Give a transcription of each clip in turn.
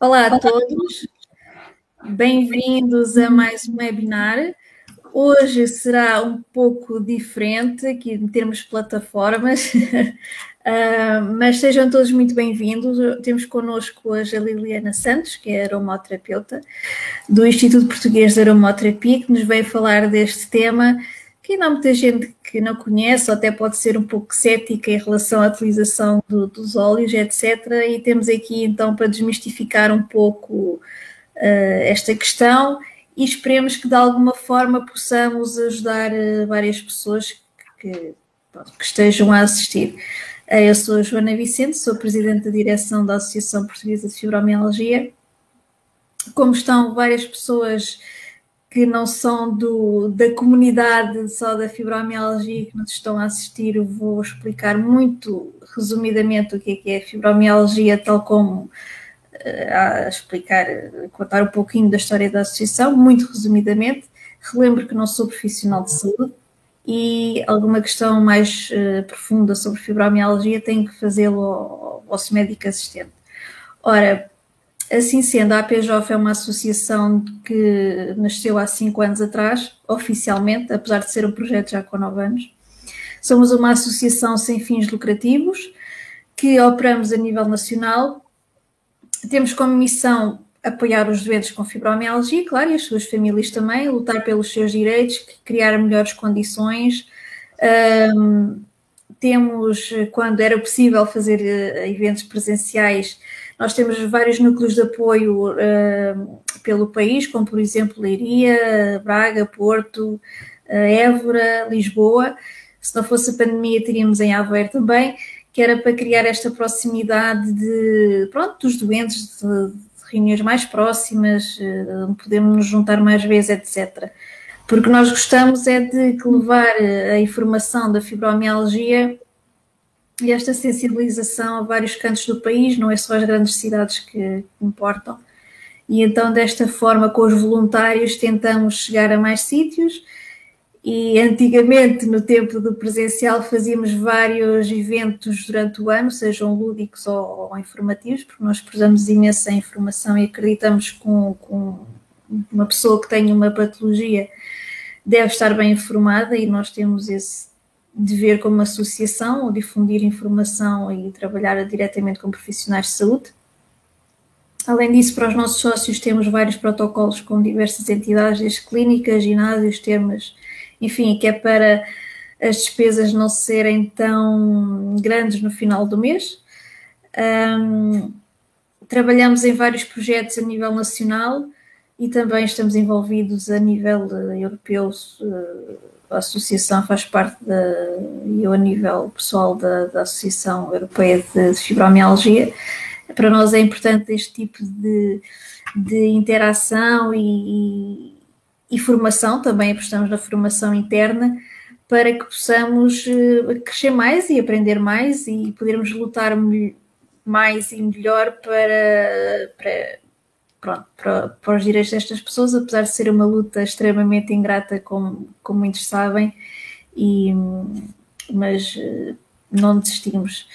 Olá a todos, bem-vindos a mais um webinar. Hoje será um pouco diferente aqui em termos de plataformas, uh, mas sejam todos muito bem-vindos. Temos connosco hoje a Liliana Santos, que é aromoterapeuta do Instituto Português de Aromoterapia, que nos veio falar deste tema que ainda há muita gente que não conhece, ou até pode ser um pouco cética em relação à utilização do, dos óleos, etc. E temos aqui então para desmistificar um pouco uh, esta questão e esperemos que de alguma forma possamos ajudar uh, várias pessoas que, que, estejam a assistir. Uh, eu sou a Joana Vicente, sou Presidente da Direção da Associação Portuguesa de Fibromialgia. Como estão várias pessoas que não são do, da comunidade só da fibromialgia que nos estão a assistir, eu vou explicar muito resumidamente o que é, que é fibromialgia, tal como uh, a explicar, contar um pouquinho da história da associação, muito resumidamente. Relembro que não sou profissional de saúde e alguma questão mais uh, profunda sobre fibromialgia tenho que fazê-lo ao, ao vosso médico assistente. Ora, Assim sendo, a APJOF é uma associação que nasceu há cinco anos atrás, oficialmente, apesar de ser um projeto já com nove anos. Somos uma associação sem fins lucrativos que operamos a nível nacional. Temos como missão apoiar os doentes com fibromialgia, claro, e as suas famílias também, lutar pelos seus direitos, criar melhores condições. Um, temos, quando era possível fazer eh, eventos presenciais, nós temos vários núcleos de apoio uh, pelo país, como por exemplo Leiria, Braga, Porto, uh, Évora, Lisboa. Se não fosse a pandemia, teríamos em Aveiro também, que era para criar esta proximidade de, pronto, dos doentes, de, de reuniões mais próximas, uh, onde podemos nos juntar mais vezes, etc. Porque nós gostamos é de levar a informação da fibromialgia e esta sensibilização a vários cantos do país, não é só as grandes cidades que importam. E então, desta forma, com os voluntários, tentamos chegar a mais sítios. E antigamente, no tempo do presencial, fazíamos vários eventos durante o ano, sejam lúdicos ou, ou informativos, porque nós prezamos imensa informação e acreditamos que com, com uma pessoa que tem uma patologia deve estar bem informada e nós temos esse dever como associação, ou difundir informação e trabalhar diretamente com profissionais de saúde. Além disso, para os nossos sócios temos vários protocolos com diversas entidades, desde clínicas, ginásios, termas, enfim, que é para as despesas não serem tão grandes no final do mês. Um, trabalhamos em vários projetos a nível nacional e também estamos envolvidos a nível europeu uh, a associação faz parte da, eu a nível pessoal da, da Associação Europeia de, Fibromialgia, para nós é importante este tipo de, de interação e, e, e, formação, também apostamos na formação interna, para que possamos eh, crescer mais e aprender mais e podermos lutar mais e melhor para, para pronto, para, para, os direitos destas pessoas, apesar de ser uma luta extremamente ingrata, como, como muitos sabem, e, mas eh, não desistimos.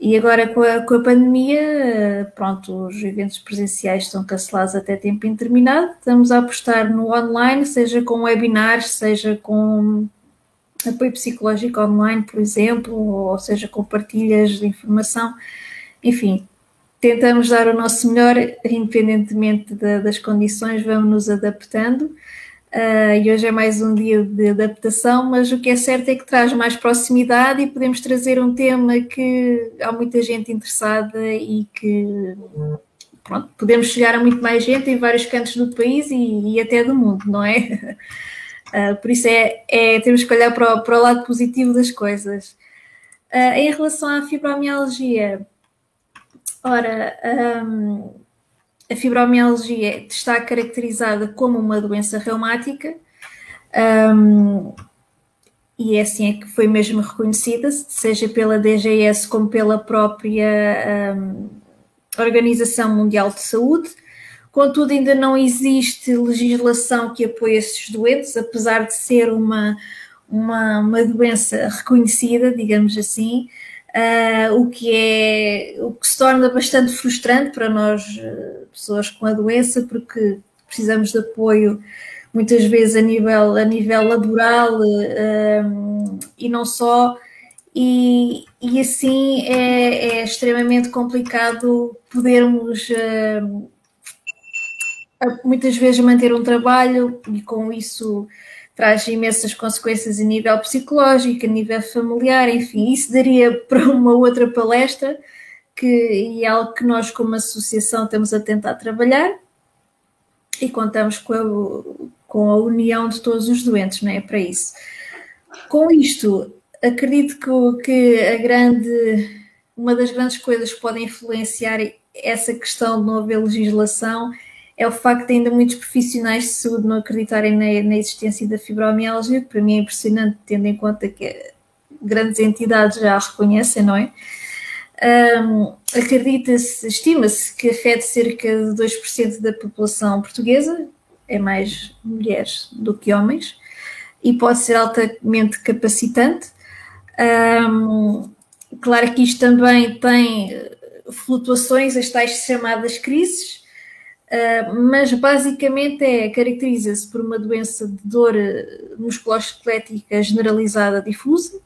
E agora com a, com a pandemia, pronto, os eventos presenciais estão cancelados até tempo indeterminado, estamos a apostar no online, seja com webinars, seja com apoio psicológico online, por exemplo, ou seja com partilhas de informação, enfim, tentamos dar o nosso melhor, independentemente das condições, vamos nos adaptando. Uh, e hoje é mais um dia de adaptação, mas o que é certo é que traz mais proximidade e podemos trazer um tema que há muita gente interessada e que pronto, podemos chegar a muito mais gente em vários cantos do país e, e até do mundo, não é? Uh, por isso é, é, temos que olhar para o, para o lado positivo das coisas. Uh, em relação à fibromialgia, Ora, um, a fibromialgia está caracterizada como uma doença reumática um, e é assim é que foi mesmo reconhecida, seja pela DGS como pela própria um, Organização Mundial de Saúde. Contudo, ainda não existe legislação que apoie esses doentes, apesar de ser uma, uma, uma doença reconhecida, digamos assim uh, o que é o que se torna bastante frustrante para nós uh, pessoas com a doença, porque precisamos de apoio muitas vezes a nível, a nível laboral um, e não só, e, e assim é, é extremamente complicado podermos muitas vezes manter um trabalho e com isso traz imensas consequências a nível psicológico, a nível familiar, enfim, isso daria para uma outra palestra que e é algo que nós como associação estamos a tentar trabalhar e contamos com a, com a união de todos os doentes, não é? Para isso. Com isto, acredito que, que a grande, uma das grandes coisas que podem influenciar essa questão de não haver legislação é o facto de ainda muitos profissionais de saúde não acreditarem na, na existência da fibromialgia, que para mim é impressionante, tendo em conta que grandes entidades já a reconhecem, não é? Um, Acredita-se, estima-se que afeta cerca de 2% da população portuguesa, é mais mulheres do que homens, e pode ser altamente capacitante. Um, claro que isto também tem flutuações, as tais chamadas crises, uh, mas basicamente é, caracteriza-se por uma doença de dor musculoesquelética generalizada difusa,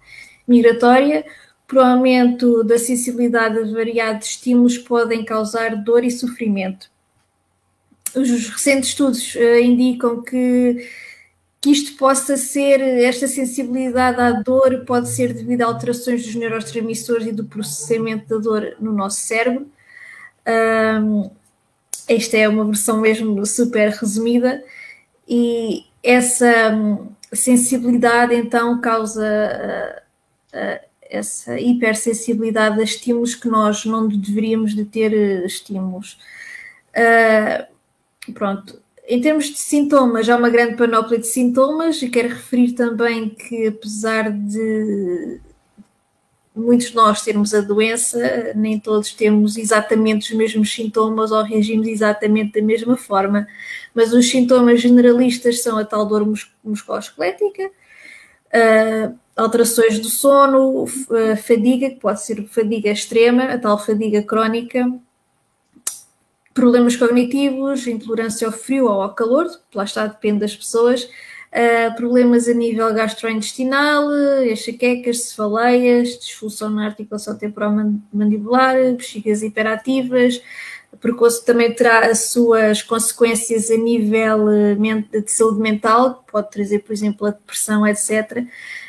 migratória, por aumento da sensibilidade a variados estímulos podem causar dor e sofrimento. Os recentes estudos uh, indicam que, que isto possa ser, esta sensibilidade à dor pode ser devido a alterações dos neurotransmissores e do processamento da dor no nosso cérebro. Esta é uma versão mesmo super resumida e essa um, sensibilidade então causa uh, uh, essa hipersensibilidade a estímulos que nós não deveríamos de ter eh, estímulos. Uh, pronto, em termos de sintomas, há uma grande panóplia de sintomas e quero referir também que apesar de muitos de nós termos a doença, nem todos temos exatamente os mesmos sintomas ou reagimos exatamente da mesma forma, mas os sintomas generalistas são a tal dor musculoesquelética, uh, alterações do sono, uh, fadiga, que pode ser fadiga extrema, a tal fadiga crónica, problemas cognitivos, intolerância ao frio ou ao calor, lá está, depende das pessoas, uh, problemas a nível gastrointestinal, enxaquecas, cefaleias, disfunção na articulação temporal mandibular, bexigas hiperativas, precoce também terá as suas consequências a nível eh, de saúde mental, pode trazer, por exemplo, a depressão, etc.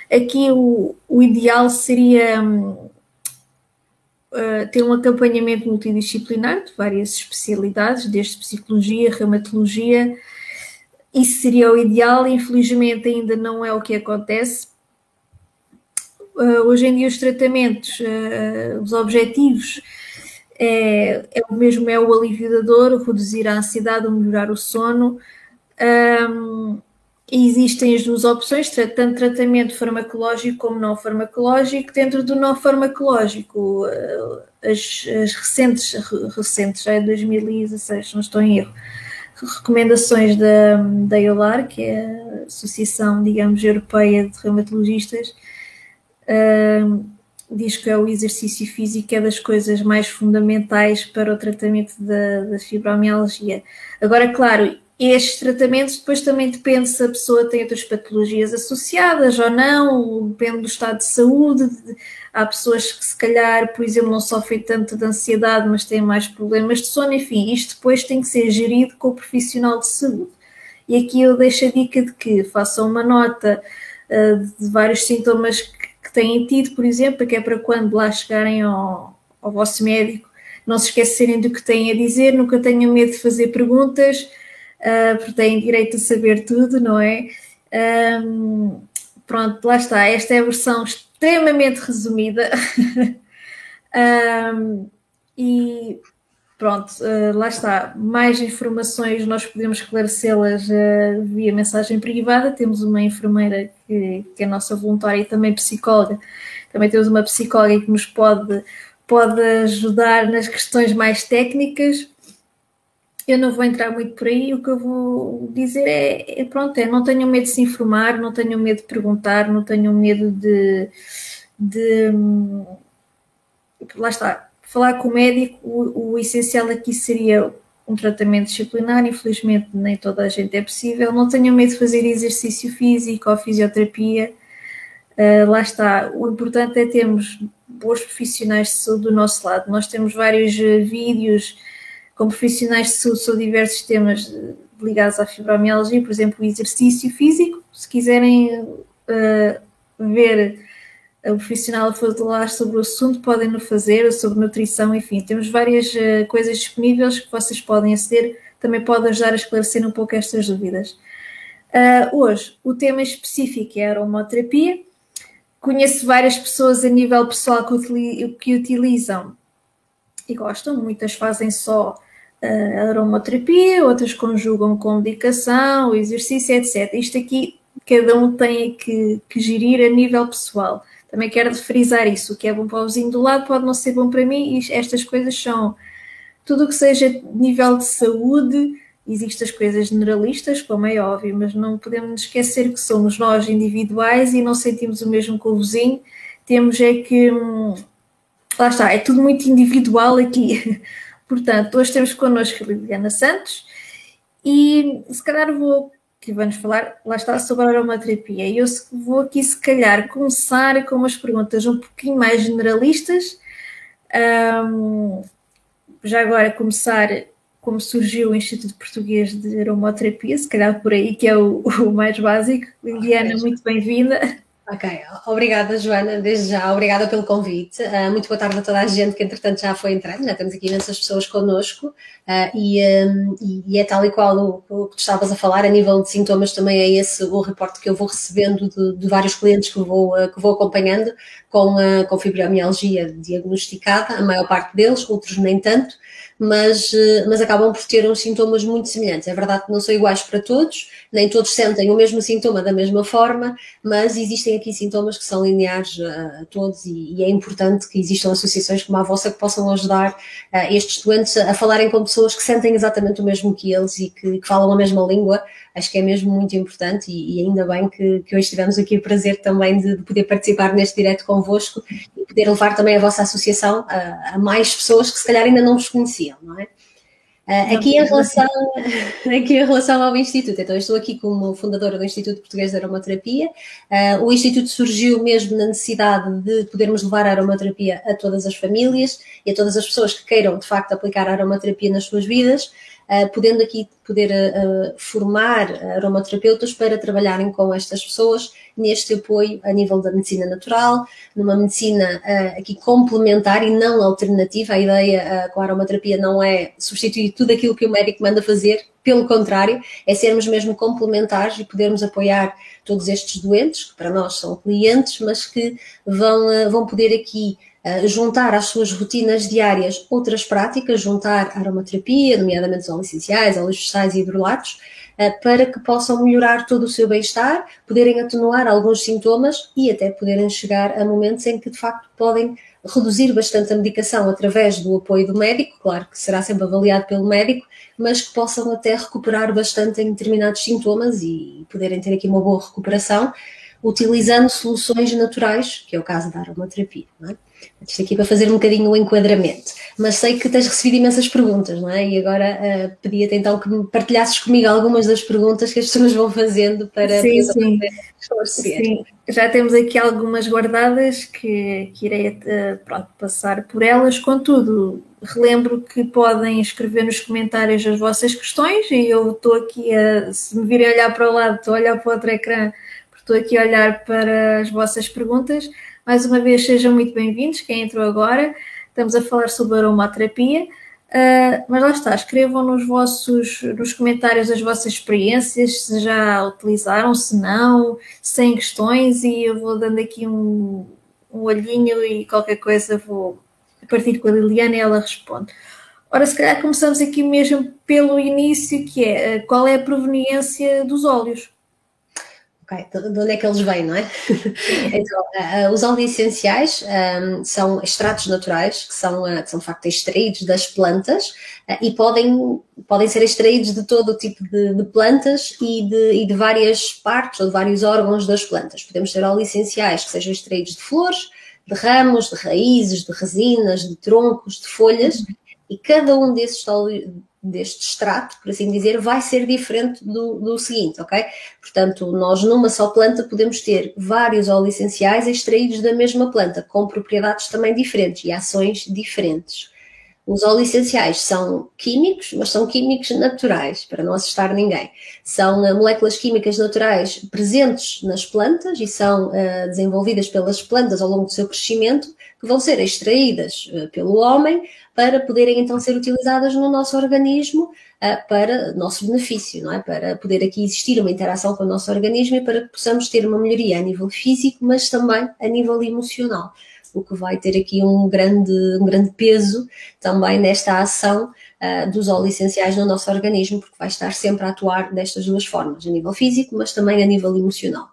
Aqui o, o ideal seria uh, ter um acompanhamento multidisciplinar de várias especialidades, desde psicologia, reumatologia. Isso seria o ideal, infelizmente ainda não é o que acontece. Uh, hoje em dia os tratamentos, uh, os objetivos é, é, o mesmo é o alívio da dor, reduzir a ansiedade, melhorar o sono. Um, existem as duas opções, tanto tratamento farmacológico como não farmacológico. Dentro do não farmacológico, as, as recentes, recentes, já é 2016, não estou em erro, recomendações da, da EULAR, que é a Associação, digamos, Europeia de Reumatologistas, diz que é o exercício físico é das coisas mais fundamentais para o tratamento da, da fibromialgia. Agora, claro, estes tratamentos depois também depende se a pessoa tem outras patologias associadas ou não, depende do estado de saúde. Há pessoas que se calhar, por exemplo, não sofrem tanto de ansiedade, mas têm mais problemas de sono, enfim, isto depois tem que ser gerido com o profissional de saúde. E aqui eu deixo a dica de que façam uma nota uh, de vários sintomas que têm tido, por exemplo, que é para quando lá chegarem ao, ao vosso médico, não se esquecerem do que têm a dizer, nunca tenham medo de fazer perguntas, uh, porque têm direito a saber tudo, não é? Um, pronto, lá está. Esta é a versão extremamente resumida. um, e pronto, uh, lá está. Mais informações nós podemos esclarecê-las uh, via mensagem privada. Temos uma enfermeira que, que, é nossa voluntária e também psicóloga. Também temos uma psicóloga que nos pode, pode ajudar nas questões mais técnicas. Eu não vou entrar muito por aí, o que eu vou dizer é, é pronto, é não tenham medo de se informar, não tenham medo de perguntar, não tenham medo de, de lá está, falar com o médico, o, o essencial aqui seria um tratamento disciplinar, infelizmente nem toda a gente é possível. Não tenham medo de fazer exercício físico ou fisioterapia. Uh, lá está, o importante é termos bons profissionais de saúde do nosso lado. Nós temos vários uh, vídeos com profissionais de saúde sobre diversos temas ligados à fibromialgia, por exemplo, o exercício físico. Se quiserem uh, ver o profissional a falar sobre o assunto, podem no fazer, sobre nutrição, enfim, temos várias uh, coisas disponíveis que vocês podem aceder, também pode ajudar a esclarecer um pouco estas dúvidas. Uh, hoje, o tema específico é a aromaterapia. Conheço várias pessoas a nível pessoal que utilizam e gostam, muitas fazem só uh, aromaterapia, outras conjugam com medicação, exercício, etc. Isto aqui cada um tem que, que gerir a nível pessoal. Também quero frisar isso. O que é bom para o vizinho do lado pode não ser bom para mim, e estas coisas são tudo o que seja nível de saúde. Existem as coisas generalistas, como é óbvio, mas não podemos esquecer que somos nós individuais e não sentimos o mesmo com o vizinho. Temos é que. Hum, lá está, é tudo muito individual aqui. Portanto, hoje temos connosco a Liliana Santos e se calhar vou que vamos falar, lá está, sobre a aromaterapia. E eu vou aqui, se calhar, começar com umas perguntas um pouquinho mais generalistas. Um, já agora começar como surgiu o Instituto Português de Aromaterapia, se calhar por aí, que é o, o mais básico. Liliana, muito bem-vinda. Ok, obrigada Joana, desde já, obrigada pelo convite. Uh, muito boa tarde a toda a gente que entretanto já foi entrando, já temos aqui imensas pessoas connosco uh, e, um, e, é tal e qual o, o, que tu estavas a falar, a nível de sintomas também é esse o reporte que eu vou recebendo de, de vários clientes que vou, uh, que vou acompanhando com, com fibromialgia diagnosticada, a maior parte deles, outros nem tanto, mas, eh, mas acabam por ter uns sintomas muito semelhantes. É verdade que não são iguais para todos, nem todos sentem o mesmo sintoma da mesma forma, mas existem aqui sintomas que são lineares a, todos e, e, é importante que existam associações como a vossa que possam ajudar uh, estes doentes a, a, falarem com pessoas que sentem exatamente o mesmo que eles e que, que falam a mesma língua. Acho que é mesmo muito importante e, e ainda bem que, que, hoje tivemos aqui o prazer também de, de, poder participar neste direto convosco e poder levar também a vossa associação a, a mais pessoas que se calhar ainda não vos conheciam, não é? Uh, aqui, em relação, aqui em relação ao Instituto, então eu estou aqui como fundadora do Instituto Português de Aromaterapia. Uh, o Instituto surgiu mesmo na necessidade de podermos levar a aromaterapia a todas as famílias e a todas as pessoas que queiram, de facto, aplicar a aromaterapia nas suas vidas. Uh, podendo aqui poder uh, formar aromaterapeutas para trabalharem com estas pessoas neste apoio a nível da medicina natural, numa medicina aqui complementar e não alternativa. A ideia com a aromaterapia não é substituir tudo aquilo que o médico manda fazer, pelo contrário, é sermos mesmo complementares e podermos apoiar todos estes doentes, que para nós são clientes, mas que vão, vão poder aqui juntar às suas rotinas diárias outras práticas, juntar aromaterapia, nomeadamente os óleos essenciais, óleos vegetais e hidrolatos, uh, para que possam melhorar todo o seu bem-estar, poderem atenuar alguns sintomas e até poderem chegar a momentos em que de facto podem reduzir bastante a medicação através do apoio do médico, claro que será sempre avaliado pelo médico, mas que possam até recuperar bastante em determinados sintomas e poderem ter aqui uma boa recuperação utilizando soluções naturais, que é o caso da aromaterapia. Não é? Isto aqui para fazer um bocadinho o enquadramento. Mas sei que tens recebido imensas perguntas, não é? E agora uh, pedia-te então que me partilhasses comigo algumas das perguntas que as pessoas vão fazendo para sim, sim. sim. Já temos aqui algumas guardadas que, que irei uh, pronto, passar por elas. Contudo, relembro que podem escrever nos comentários as vossas questões e eu estou aqui a, se me virem olhar para o lado, estou a olhar para o outro ecrã, estou aqui a olhar para as vossas perguntas mais uma vez, sejam muito bem-vindos, quem entrou agora. Estamos a falar sobre aromaterapia. Uh, mas lá está, escrevam nos vossos nos comentários as vossas experiências, se já utilizaram, se não, sem questões, e eu vou dando aqui um, um olhinho e qualquer coisa vou partir com a Liliana e ela responde. Ora, se calhar começamos aqui mesmo pelo início, que é qual é a proveniência dos óleos? Ok, de onde é que eles vêm, não é? então, uh, os óleos essenciais um, são extratos naturais que são, uh, que são de facto extraídos das plantas uh, e podem, podem ser extraídos de todo o tipo de, de plantas e de, e de, várias partes ou de vários órgãos das plantas. Podemos ter óleos essenciais que sejam extraídos de flores, de ramos, de raízes, de resinas, de troncos, de folhas e cada um desses óleos deste extrato, por assim dizer, vai ser diferente do, do seguinte, ok? Portanto, nós numa só planta podemos ter vários óleos essenciais extraídos da mesma planta, com propriedades também diferentes e ações diferentes. Os óleos essenciais são químicos, mas são químicos naturais, para não assustar ninguém. São uh, moléculas químicas naturais presentes nas plantas e são uh, desenvolvidas pelas plantas ao longo do seu crescimento, que vão ser extraídas uh, pelo homem para poderem então ser utilizadas no nosso organismo para nosso benefício, não é? Para poder aqui existir uma interação com o nosso organismo e para que possamos ter uma melhoria a nível físico, mas também a nível emocional o que vai ter aqui um grande, um grande peso também nesta ação uh, dos óleos essenciais no nosso organismo, porque vai estar sempre a atuar destas duas formas, a nível físico, mas também a nível emocional.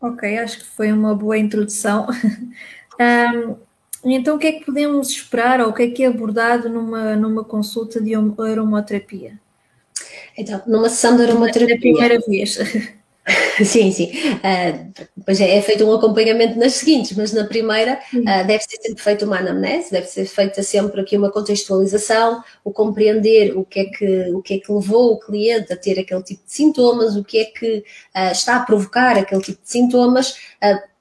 Ok, acho que foi uma boa introdução. um, então, o que é que podemos esperar ou o que é que é abordado numa, numa consulta de aromaterapia? Então, numa sessão de aromaterapia. Na primeira vez. Sim, sim. Uh, pois é, é feito um acompanhamento nas seguintes, mas na primeira uh, deve ser sempre feita uma anamnese, deve ser feita sempre aqui uma contextualização, o compreender o que é que, o que, é que levou o cliente a ter aquele tipo de sintomas, o que é que uh, está a provocar aquele tipo de sintomas,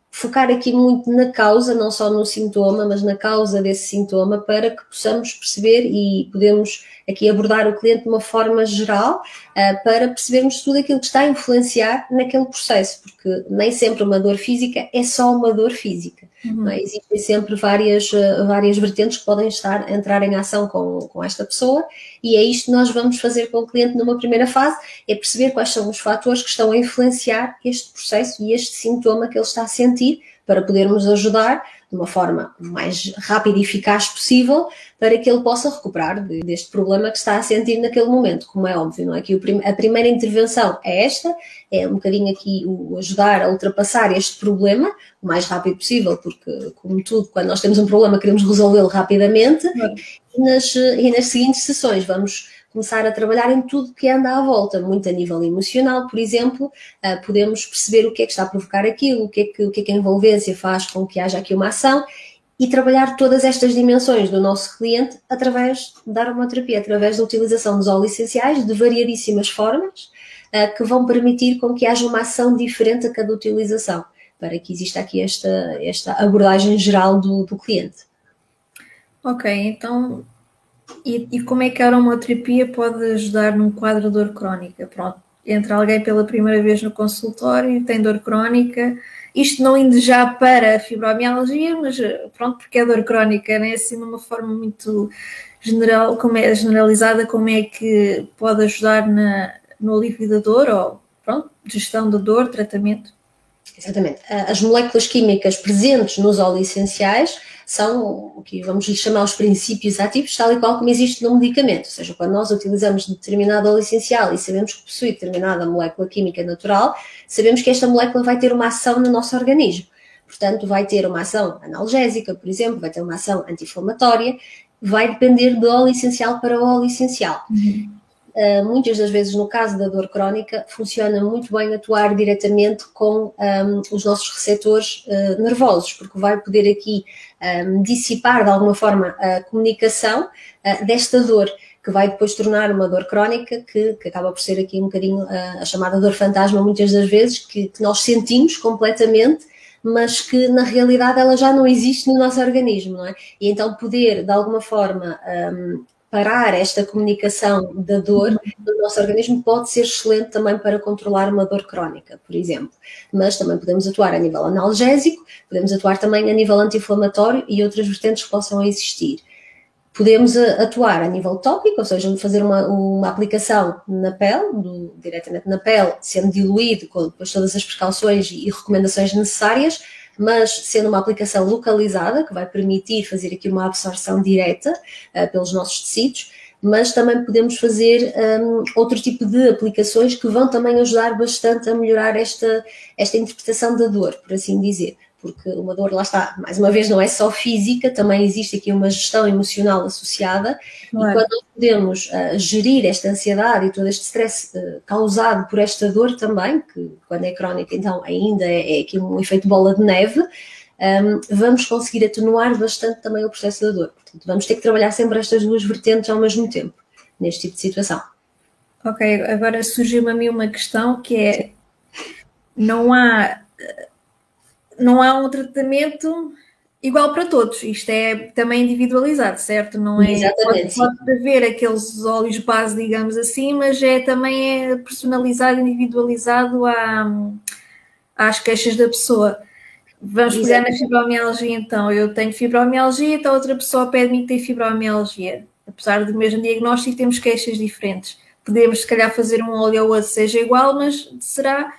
focar aqui muito na causa, não só no sintoma, mas na causa desse sintoma, para que possamos perceber e podemos aqui abordar o cliente de uma forma geral uh, para percebermos tudo aquilo que está a influenciar naquele processo, porque nem sempre uma dor física é só uma dor física. Uhum. É? Existem sempre várias, uh, várias vertentes que podem estar, entrar em ação com, com esta pessoa e é isto que nós vamos fazer com o cliente numa primeira fase, é perceber quais são os fatores que estão a influenciar este processo e este sintoma que ele está a sentir para podermos ajudar de uma forma mais rápida e eficaz possível para que ele possa recuperar deste problema que está a sentir naquele momento, como é óbvio, não é? Que a primeira intervenção é esta, é um bocadinho aqui o ajudar a ultrapassar este problema o mais rápido possível, porque, como tudo, quando nós temos um problema queremos resolvê-lo rapidamente, é. e, nas, e nas seguintes sessões vamos começar a trabalhar em tudo que anda à volta, muito a nível emocional, por exemplo, uh, podemos perceber o que é que está a provocar aquilo, o que, é que, o que é que a envolvência faz com que haja aqui uma ação e trabalhar todas estas dimensões do nosso cliente através da aromaterapia, através da utilização dos óleos essenciais de variadíssimas formas uh, que vão permitir com que haja uma ação diferente a cada utilização, para que exista aqui esta, esta abordagem geral do, do cliente. Ok, então e, e, como é que a aromaterapia pode ajudar num quadro de dor crónica? Pronto, entra alguém pela primeira vez no consultório, tem dor crónica, isto não indo já para a fibromialgia, mas pronto, porque é dor crónica, né? assim de uma forma muito general, como é, generalizada, como é que pode ajudar na, no alívio da dor ou pronto, gestão da dor, tratamento? Exatamente. As moléculas químicas presentes nos óleos essenciais são o que vamos lhe chamar os princípios ativos, tal e qual como existe no medicamento. Ou seja, quando nós utilizamos determinado óleo essencial e sabemos que possui determinada molécula química natural, sabemos que esta molécula vai ter uma ação no nosso organismo. Portanto, vai ter uma ação analgésica, por exemplo, vai ter uma ação anti-inflamatória, vai depender do óleo essencial para o óleo essencial. Uhum. Uh, muitas das vezes, no caso da dor crónica, funciona muito bem atuar diretamente com um, os nossos receptores uh, nervosos, porque vai poder aqui um, dissipar de alguma forma a comunicação uh, desta dor que vai depois tornar uma dor crónica, que, que acaba por ser aqui um bocadinho a, a chamada dor fantasma, muitas das vezes, que, que, nós sentimos completamente, mas que na realidade ela já não existe no nosso organismo, não é? E então poder, de alguma forma, um, parar esta comunicação da dor no nosso organismo pode ser excelente também para controlar uma dor crónica, por exemplo. Mas também podemos atuar a nível analgésico, podemos atuar também a nível anti-inflamatório e outras vertentes que possam existir. Podemos eh, atuar a nível tópico, ou seja, fazer uma, uma aplicação na pele, do, diretamente na pele, sendo diluído com todas as precauções e recomendações necessárias, mas sendo uma aplicação localizada, que vai permitir fazer aqui uma absorção direta uh, pelos nossos tecidos, mas também podemos fazer um, outro tipo de aplicações que vão também ajudar bastante a melhorar esta, esta interpretação da dor, por assim dizer porque uma dor, lá está, mais uma vez, não é só física, também existe aqui uma gestão emocional associada, claro. e quando nós podemos uh, gerir esta ansiedade e todo este stress uh, causado por esta dor também, que quando é crónica, então ainda é, é aqui um efeito bola de neve, um, vamos conseguir atenuar bastante também o processo da dor. Portanto, vamos ter que trabalhar sempre estas duas vertentes ao mesmo tempo. neste tipo de situação. Ok, agora surgiu-me a mim uma questão que é não há não há um tratamento igual para todos. Isto é também individualizado, certo? Não é Exatamente. Pode, pode haver aqueles óleos base, digamos assim, mas é também é personalizado, individualizado à, às queixas da pessoa. Vamos pegar na fibromialgia então. Eu tenho fibromialgia, então outra pessoa pede-me que tem fibromialgia. Apesar do mesmo diagnóstico, temos queixas diferentes. Podemos, se calhar, fazer um óleo ou outro seja igual, mas será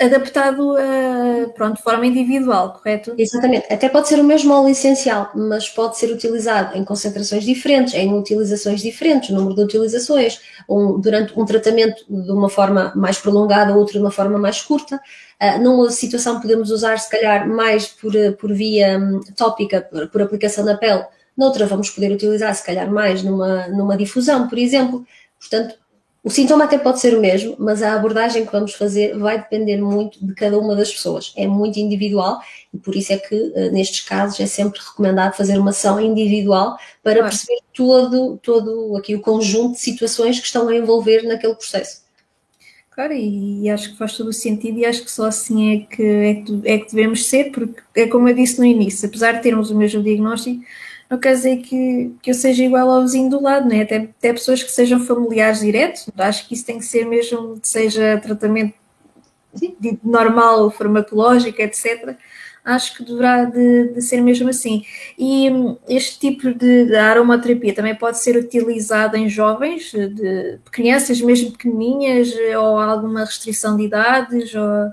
adaptado a, pronto, de forma individual, correto? Exatamente. Até pode ser o mesmo óleo essencial, mas pode ser utilizado em concentrações diferentes, em utilizações diferentes, número de utilizações, um, durante um tratamento de uma forma mais prolongada, outro de uma forma mais curta. Uh, numa situação podemos usar, se calhar, mais por, por via um, tópica, por, por aplicação na pele, noutra vamos poder utilizar, se calhar, mais numa, numa difusão, por exemplo. Portanto, o sintoma até pode ser o mesmo, mas a abordagem que vamos fazer vai depender muito de cada uma das pessoas. É muito individual e por isso é que, eh, nestes casos, é sempre recomendado fazer uma ação individual para claro. perceber todo, todo aqui o conjunto de situações que estão a envolver naquele processo. Claro, e acho que faz todo o sentido e acho que só assim é que, é que, é que devemos ser, porque é como eu disse no início, apesar de termos o mesmo diagnóstico, não quer dizer que, que eu seja igual ao vizinho do lado, né? até, até pessoas que sejam familiares diretos, acho que isso tem que ser mesmo, seja tratamento normal, farmacológico, etc. Acho que deverá de, de, ser mesmo assim. E hum, este tipo de, de, aromaterapia também pode ser utilizado em jovens, de crianças mesmo pequenininhas, ou alguma restrição de idades? Ou...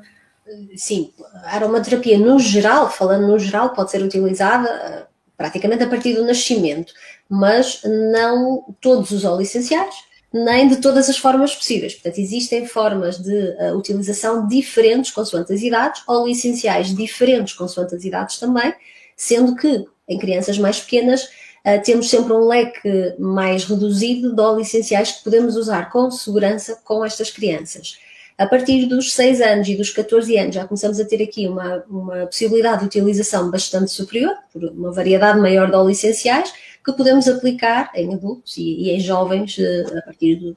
Sim, a aromaterapia no geral, falando no geral, pode ser utilizada praticamente a partir do nascimento, mas não todos os óleos essenciais, nem de todas as formas possíveis. Portanto, existem formas de uh, utilização diferentes consoante as idades, óleos essenciais diferentes consoante as idades também, sendo que em crianças mais pequenas uh, temos sempre um leque mais reduzido de óleos essenciais que podemos usar com segurança com estas crianças. A partir dos 6 anos e dos 14 anos já começamos a ter aqui uma, uma possibilidade de utilização bastante superior, por uma variedade maior de óleos essenciais, que podemos aplicar em adultos e, e em jovens eh, a partir do,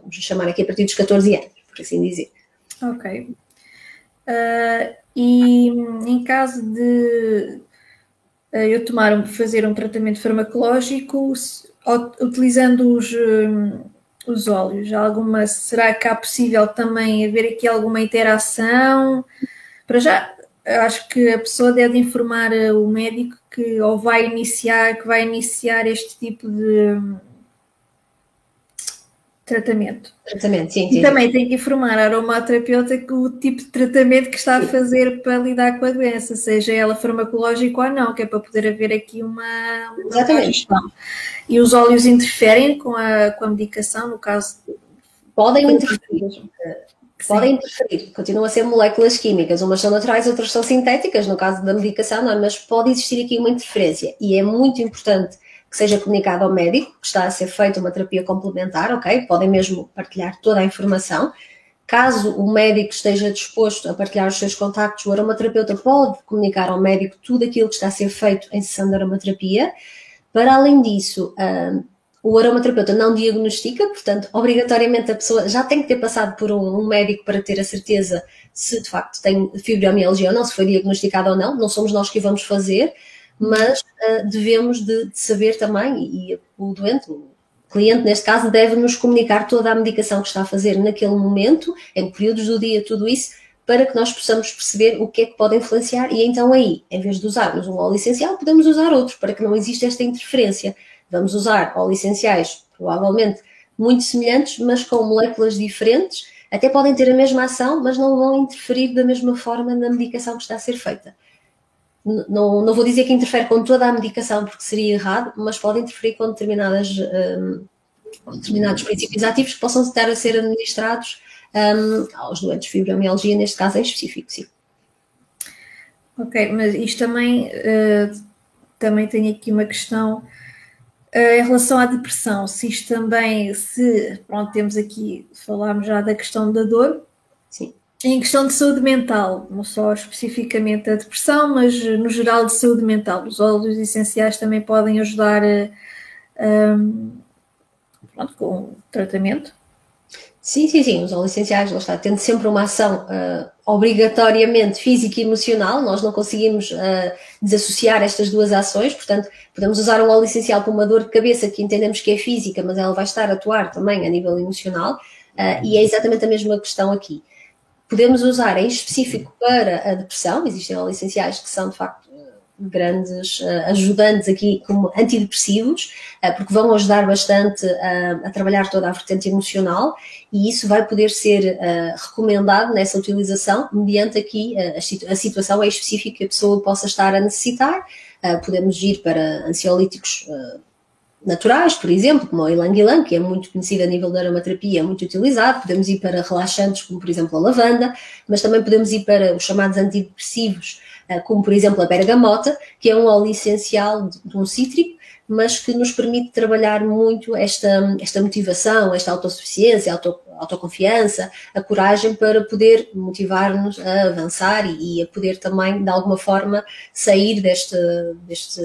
vamos chamar aqui a partir dos 14 anos, por assim dizer. Ok. Uh, e em caso de uh, eu tomar, fazer um tratamento farmacológico, utilizando os, os óleos? Alguma, será que há possível também haver aqui alguma interação? Para já, acho que a pessoa deve informar eh, o médico que ou vai iniciar, que vai iniciar este tipo de tratamento. Tratamento, sim, sim. E também tem que informar a aromaterapeuta que o tipo de tratamento que está a fazer para lidar com a doença, seja ela farmacológica ou não, que é para poder haver aqui uma, uma Exatamente. E os óleos interferem com a, com a medicação, no caso. Podem interferir. Podem interferir, continuam a ser moléculas químicas, umas são naturais, outras são sintéticas, no caso da medicação, não é? mas pode existir aqui uma interferência e é muito importante que seja comunicado ao médico que está a ser feita uma terapia complementar, ok? Podem mesmo partilhar toda a informação. Caso o médico esteja disposto a partilhar os seus contactos, o aromaterapeuta pode comunicar ao médico tudo aquilo que está a ser feito em sessão de aromaterapia. Para além disso, um, o aromaterapeuta não diagnostica, portanto, obrigatoriamente a pessoa já tem que ter passado por um, médico para ter a certeza se de facto tem fibromialgia ou não, se foi diagnosticado ou não. Não somos nós que vamos fazer mas uh, devemos de, de, saber também, e, e o doente, o cliente neste caso, deve nos comunicar toda a medicação que está a fazer naquele momento, em períodos do dia, tudo isso, para que nós possamos perceber o que é que pode influenciar. E então aí, em vez de usarmos um óleo essencial, podemos usar outro, para que não exista esta interferência. Vamos usar óleos essenciais, provavelmente muito semelhantes, mas com moléculas diferentes, até podem ter a mesma ação, mas não vão interferir da mesma forma na medicação que está a ser feita não, não vou dizer que interfere com toda a medicação, porque seria errado, mas pode interferir com determinadas, um, determinados princípios ativos que possam estar a ser administrados um, aos doentes de fibromialgia, neste caso em específico, sim. Ok, mas isto também, uh, também tem aqui uma questão uh, em relação à depressão, se isto também, se, pronto, temos aqui, falámos já da questão da dor, em questão de saúde mental, não só especificamente a depressão, mas no geral de saúde mental. Os óleos essenciais também podem ajudar a, a pronto, com tratamento. Sim, sim, sim, os óleos essenciais, lá está, tendo sempre uma ação uh, obrigatoriamente física e emocional, nós não conseguimos uh, desassociar estas duas ações, portanto, podemos usar um óleo essencial para uma dor de cabeça que entendemos que é física, mas ela vai estar a atuar também a nível emocional, uh, e é exatamente a mesma questão aqui. Podemos usar em específico para a depressão, existem óleos essenciais que são de facto grandes uh, ajudantes aqui como antidepressivos, uh, porque vão ajudar bastante a, a, trabalhar toda a vertente emocional e isso vai poder ser uh, recomendado nessa utilização mediante aqui a, a, situação específica que a pessoa possa estar a necessitar. podemos ir para ansiolíticos naturais, por exemplo, como o Ilang Ilang, que é muito conhecido a nível da aromaterapia, é muito utilizado. Podemos ir para relaxantes, como por exemplo a lavanda, mas também podemos ir para os chamados antidepressivos, eh, como por exemplo a bergamota, que é um óleo essencial de um cítrico, mas que nos permite trabalhar muito esta, esta motivação, esta autossuficiência, auto, autoconfiança, a coragem para poder motivar-nos a avançar e, e, a poder também, de alguma forma, sair deste, deste,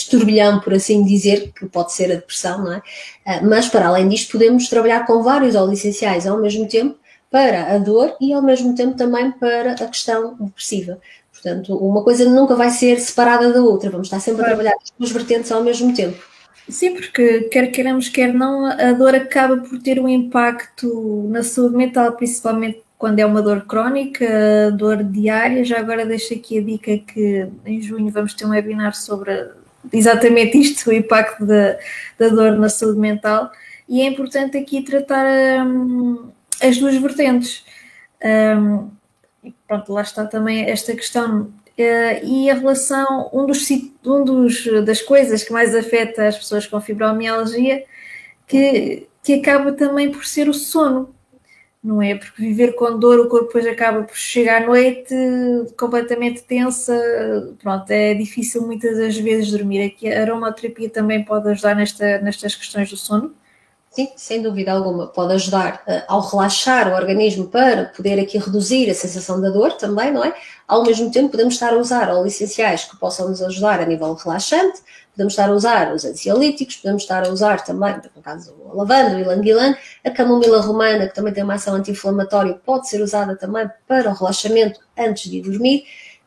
turbilhão, por assim dizer, que pode ser a depressão, não é? Eh, mas, para além disto, podemos trabalhar com vários óleos essenciais ao mesmo tempo para a dor e ao mesmo tempo também para a questão depressiva. Portanto, uma coisa nunca vai ser separada da outra, vamos estar sempre claro. a trabalhar as duas vertentes ao mesmo tempo. Sim, porque quer queiramos, quer não, a dor acaba por ter um impacto na saúde mental, principalmente quando é uma dor crónica, dor diária. Já agora deixo aqui a dica que em junho vamos ter um webinar sobre exatamente isto, o impacto da, da dor na saúde mental. E é importante aqui tratar hum, as duas vertentes. Hum, e pronto, lá está também esta questão. Uh, e a relação, um dos, um dos das coisas que mais afeta as pessoas com fibromialgia, que, que acaba também por ser o sono, não é? Porque viver com dor, o corpo depois acaba por chegar à noite completamente tensa, pronto, é difícil muitas das vezes dormir. Aqui a aromaterapia também pode ajudar nesta, nestas questões do sono. Sim, sem dúvida alguma. Pode ajudar uh, ao relaxar o organismo para poder aqui reduzir a sensação da dor também, não é? Ao mesmo tempo, podemos estar a usar óleos essenciais que possam nos ajudar a nível relaxante, podemos estar a usar os ansiolíticos, podemos estar a usar também, no caso, a lavanda, o ilang-ilang, a camomila romana, que também tem uma ação anti-inflamatória, pode ser usada também para o relaxamento antes de dormir.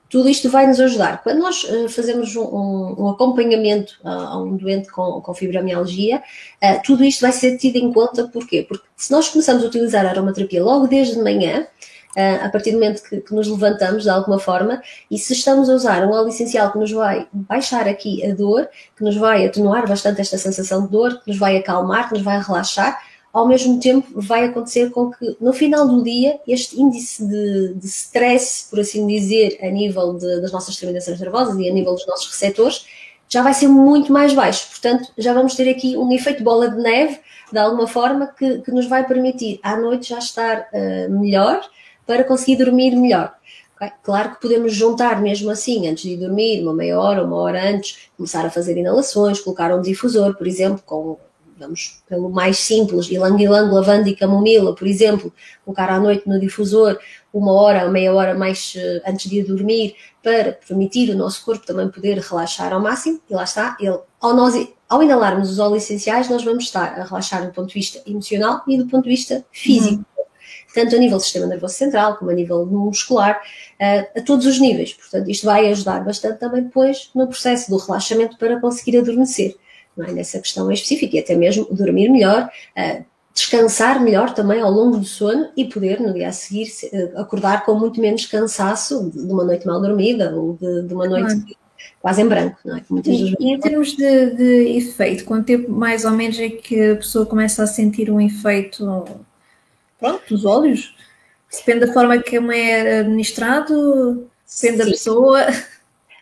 Tudo isto vai nos ajudar. Quando nós uh, fazemos um, um acompanhamento a um doente com, com fibromialgia, uh, tudo isto vai ser tido em conta, porquê? Porque se nós começamos a utilizar a aromaterapia logo desde de manhã, a partir do momento que, que, nos levantamos de alguma forma, e se estamos a usar um óleo essencial que nos vai baixar aqui a dor, que nos vai atenuar bastante esta sensação de dor, que nos vai acalmar, que nos vai relaxar, ao mesmo tempo vai acontecer com que no final do dia este índice de, de stress, por assim dizer, a nível de, das nossas terminações nervosas e a nível dos nossos receptores, já vai ser muito mais baixo. Portanto, já vamos ter aqui um efeito bola de neve, de alguma forma, que, que nos vai permitir à noite já estar uh, melhor para conseguir dormir melhor. Claro que podemos juntar mesmo assim, antes de dormir, uma meia hora, uma hora antes, começar a fazer inalações, colocar um difusor, por exemplo, com vamos pelo mais simples, ilang-ilang, lavanda e camomila, por exemplo, colocar à noite no difusor uma hora, meia hora mais uh, antes de ir dormir, para permitir o nosso corpo também poder relaxar ao máximo, e lá está, ele, ao, nós, ao inalarmos os óleos essenciais, nós vamos estar a relaxar do ponto de vista emocional e do ponto de vista físico. Uhum. Tanto a nível do sistema nervoso central, como a nível muscular, uh, a todos os níveis. Portanto, isto vai ajudar bastante também depois no processo do relaxamento para conseguir adormecer é? nessa questão específica e até mesmo dormir melhor, uh, descansar melhor também ao longo do sono e poder no dia a seguir uh, acordar com muito menos cansaço de, uma noite mal dormida ou de, de uma noite quase em branco, não é? E, e, em termos de, de, efeito, quanto tempo mais ou menos é que a pessoa começa a sentir um efeito pronto, dos olhos? Depende da forma que é administrado, depende Sim. da pessoa.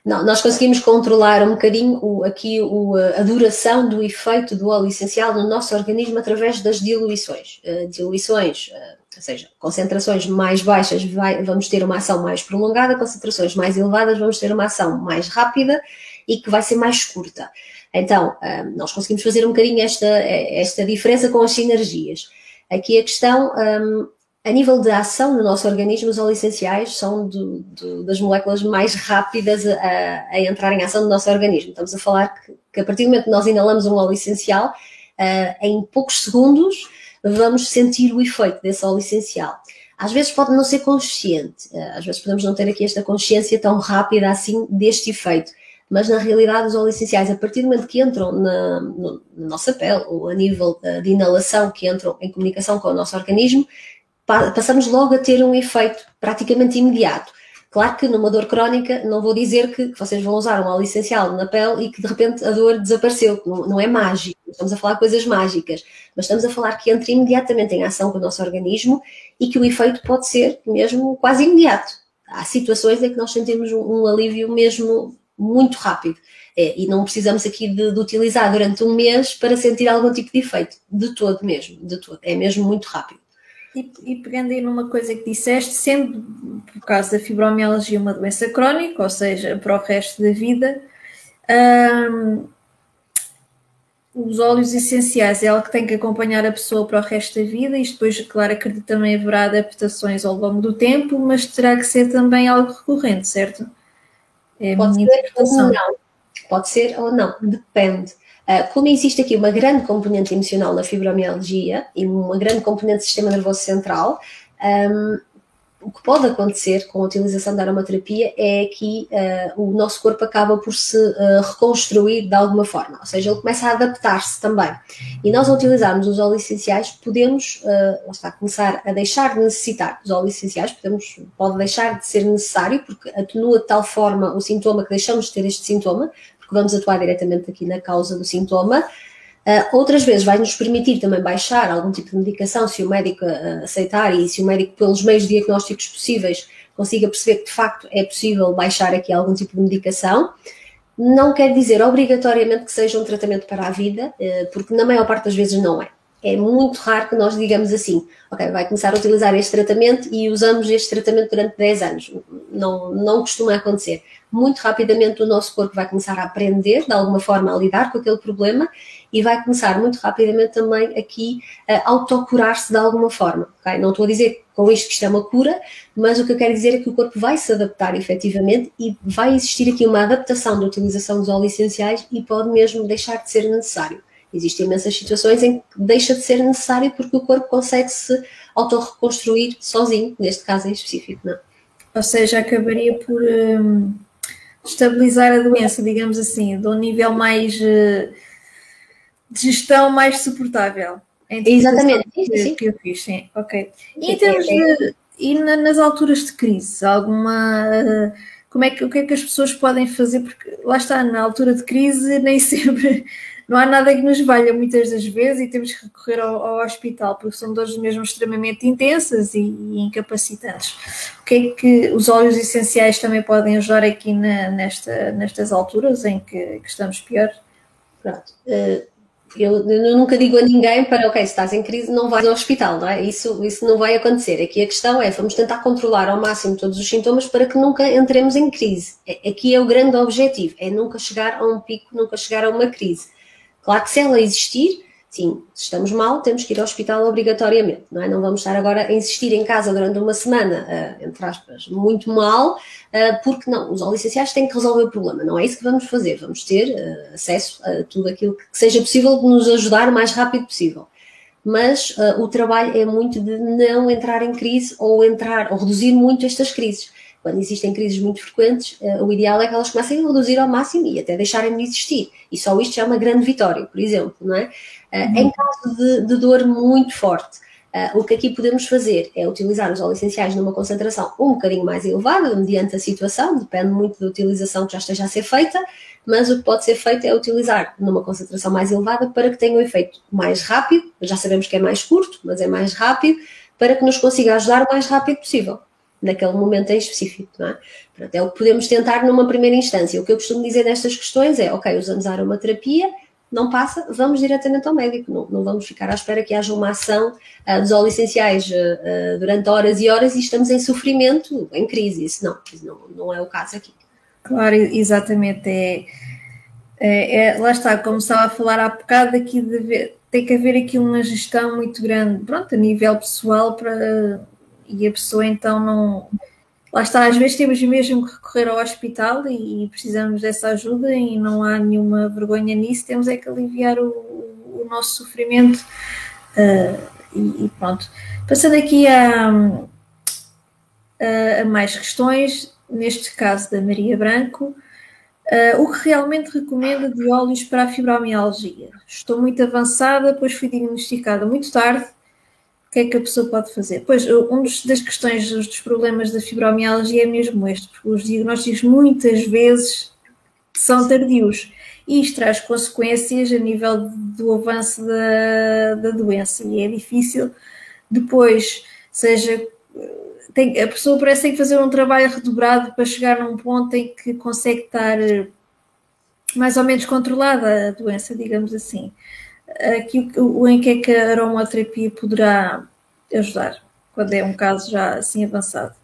Não, nós conseguimos controlar um bocadinho o, aqui o, a duração do efeito do óleo essencial no nosso organismo através das diluições. Uh, diluições, uh, ou seja, concentrações mais baixas vai, vamos ter uma ação mais prolongada, concentrações mais elevadas vamos ter uma ação mais rápida e que vai ser mais curta. Então, uh, nós conseguimos fazer um bocadinho esta, esta diferença com as sinergias. Aqui a questão um, a nível de ação no nosso organismo, os óleos essenciais são do, do, das moléculas mais rápidas a, a, entrar em ação no nosso organismo. Estamos a falar que, que, a partir do momento que nós inalamos um óleo essencial, uh, em poucos segundos vamos sentir o efeito desse óleo essencial. Às vezes pode não ser consciente, uh, às vezes podemos não ter aqui esta consciência tão rápida assim deste efeito, mas na realidade os óleos essenciais, a partir do momento que entram na, no, na nossa pele ou a nível de inalação, que entram em comunicação com o nosso organismo, passamos logo a ter um efeito praticamente imediato. Claro que numa dor crónica, não vou dizer que vocês vão usar um óleo essencial na pele e que de repente a dor desapareceu. Não, não é mágico, estamos a falar coisas mágicas, mas estamos a falar que entra imediatamente em ação com o nosso organismo e que o efeito pode ser mesmo quase imediato. Há situações em que nós sentimos um, um alívio mesmo muito rápido. É, e não precisamos aqui de, de, utilizar durante um mês para sentir algum tipo de efeito, de todo mesmo, de todo. É mesmo muito rápido. E, e, pegando aí numa coisa que disseste, sendo por causa da fibromialgia uma doença crónica, ou seja, para o resto da vida, hum, os óleos essenciais é algo que tem que acompanhar a pessoa para o resto da vida, e depois, claro, acredito também haverá adaptações ao longo do tempo, mas terá que ser também algo recorrente, certo? É Pode ser ou não. Pode ser ou não, depende. Uh, como existe aqui uma grande componente emocional na fibromialgia e uma grande componente do sistema nervoso central, o que pode acontecer com a utilização da aromaterapia é que uh, o nosso corpo acaba por se uh, reconstruir de alguma forma, ou seja, ele começa a adaptar-se também. E nós, ao utilizarmos os óleos essenciais, podemos uh, está, começar a deixar de necessitar dos óleos essenciais, podemos, pode deixar de ser necessário, porque atenua de tal forma o sintoma que deixamos de ter este sintoma, porque vamos atuar diretamente aqui na causa do sintoma. Uh, outras vezes vai nos permitir também baixar algum tipo de medicação, se o médico uh, aceitar e se o médico, pelos meios diagnósticos possíveis, consiga perceber que de facto é possível baixar aqui algum tipo de medicação. Não quer dizer obrigatoriamente que seja um tratamento para a vida, uh, porque na maior parte das vezes não é. É muito raro que nós digamos assim, ok, vai começar a utilizar este tratamento e usamos este tratamento durante 10 anos. Não, não costuma acontecer. Muito rapidamente o nosso corpo vai começar a aprender, de alguma forma, a lidar com aquele problema e vai começar muito rapidamente também aqui a autocurar-se de alguma forma. Okay? Não estou a dizer com isto que isto é uma cura, mas o que eu quero dizer é que o corpo vai se adaptar efetivamente e vai existir aqui uma adaptação da utilização dos óleos essenciais e pode mesmo deixar de ser necessário. Existem imensas situações em que deixa de ser necessário porque o corpo consegue se autorreconstruir sozinho, neste caso em específico, não. Ou seja, acabaria por hum, estabilizar a doença, digamos assim, de um nível mais uh, gestão mais suportável. Exatamente, que, sim. que eu fiz, sim, ok. E em termos de, e nas alturas de crise, alguma como é que o que é que as pessoas podem fazer? Porque lá está, na altura de crise nem sempre não há nada que nos valha muitas das vezes e temos que recorrer ao, ao hospital, porque são dores mesmo extremamente intensas e, e, incapacitantes. O que é que os óleos essenciais também podem ajudar aqui na, nesta, nestas alturas em que, que estamos pior? Pronto. Uh, eu, eu, nunca digo a ninguém para, ok, se estás em crise, não vais ao hospital, não é? Isso, isso não vai acontecer. Aqui a questão é, vamos tentar controlar ao máximo todos os sintomas para que nunca entremos em crise. É, aqui é o grande objetivo, é nunca chegar a um pico, nunca chegar a uma crise. Claro que se ela existir, sim, se estamos mal, temos que ir ao hospital obrigatoriamente, não é? Não vamos estar agora a insistir em casa durante uma semana, uh, entre aspas, muito mal, uh, porque não, os essenciais têm que resolver o problema, não é isso que vamos fazer, vamos ter uh, acesso a tudo aquilo que seja possível de nos ajudar o mais rápido possível. Mas o trabalho é muito de não entrar em crise ou entrar, ou reduzir muito estas crises quando existem crises muito frequentes, o ideal é que elas comecem a reduzir ao máximo e até deixarem de existir. E só isto já é uma grande vitória, por exemplo, não é? Uhum. Em caso de, de, dor muito forte, uh, o que aqui podemos fazer é utilizar os óleos essenciais numa concentração um bocadinho mais elevada, mediante a situação, depende muito da utilização que já esteja a ser feita, mas o que pode ser feito é utilizar numa concentração mais elevada para que tenha um efeito mais rápido, já sabemos que é mais curto, mas é mais rápido, para que nos consiga ajudar o mais rápido possível naquele momento em específico, não é? É o que podemos tentar numa primeira instância. O que eu costumo dizer nestas questões é, ok, usamos a aromaterapia, não passa, vamos diretamente ao médico, não, não vamos ficar à espera que haja uma ação uh, dos óleos essenciais uh, uh, durante horas e horas e estamos em sofrimento, em crise, isso não, isso não, não é o caso aqui. Claro, exatamente, é, é, é lá está, como estava a falar há bocado, aqui deve, tem que haver aqui uma gestão muito grande, pronto, a nível pessoal para e a pessoa então não. Lá está, às vezes temos mesmo que recorrer ao hospital e, precisamos dessa ajuda e não há nenhuma vergonha nisso, temos é que aliviar o, o nosso sofrimento. Uh, e, e, pronto. Passando aqui a, a, a, mais questões, neste caso da Maria Branco, uh, o que realmente recomenda de óleos para a fibromialgia? Estou muito avançada, pois fui diagnosticada muito tarde que é que a pessoa pode fazer? Pois, um das questões dos problemas da fibromialgia é mesmo este, porque os diagnósticos muitas vezes são tardios e isto traz consequências a nível do avanço da, da doença e é difícil depois, seja tem, a pessoa parece que fazer um trabalho redobrado para chegar num ponto em que consegue estar mais ou menos controlada a doença, digamos assim aqui em que é que a aromaterapia poderá ajudar, quando é um caso já assim avançado?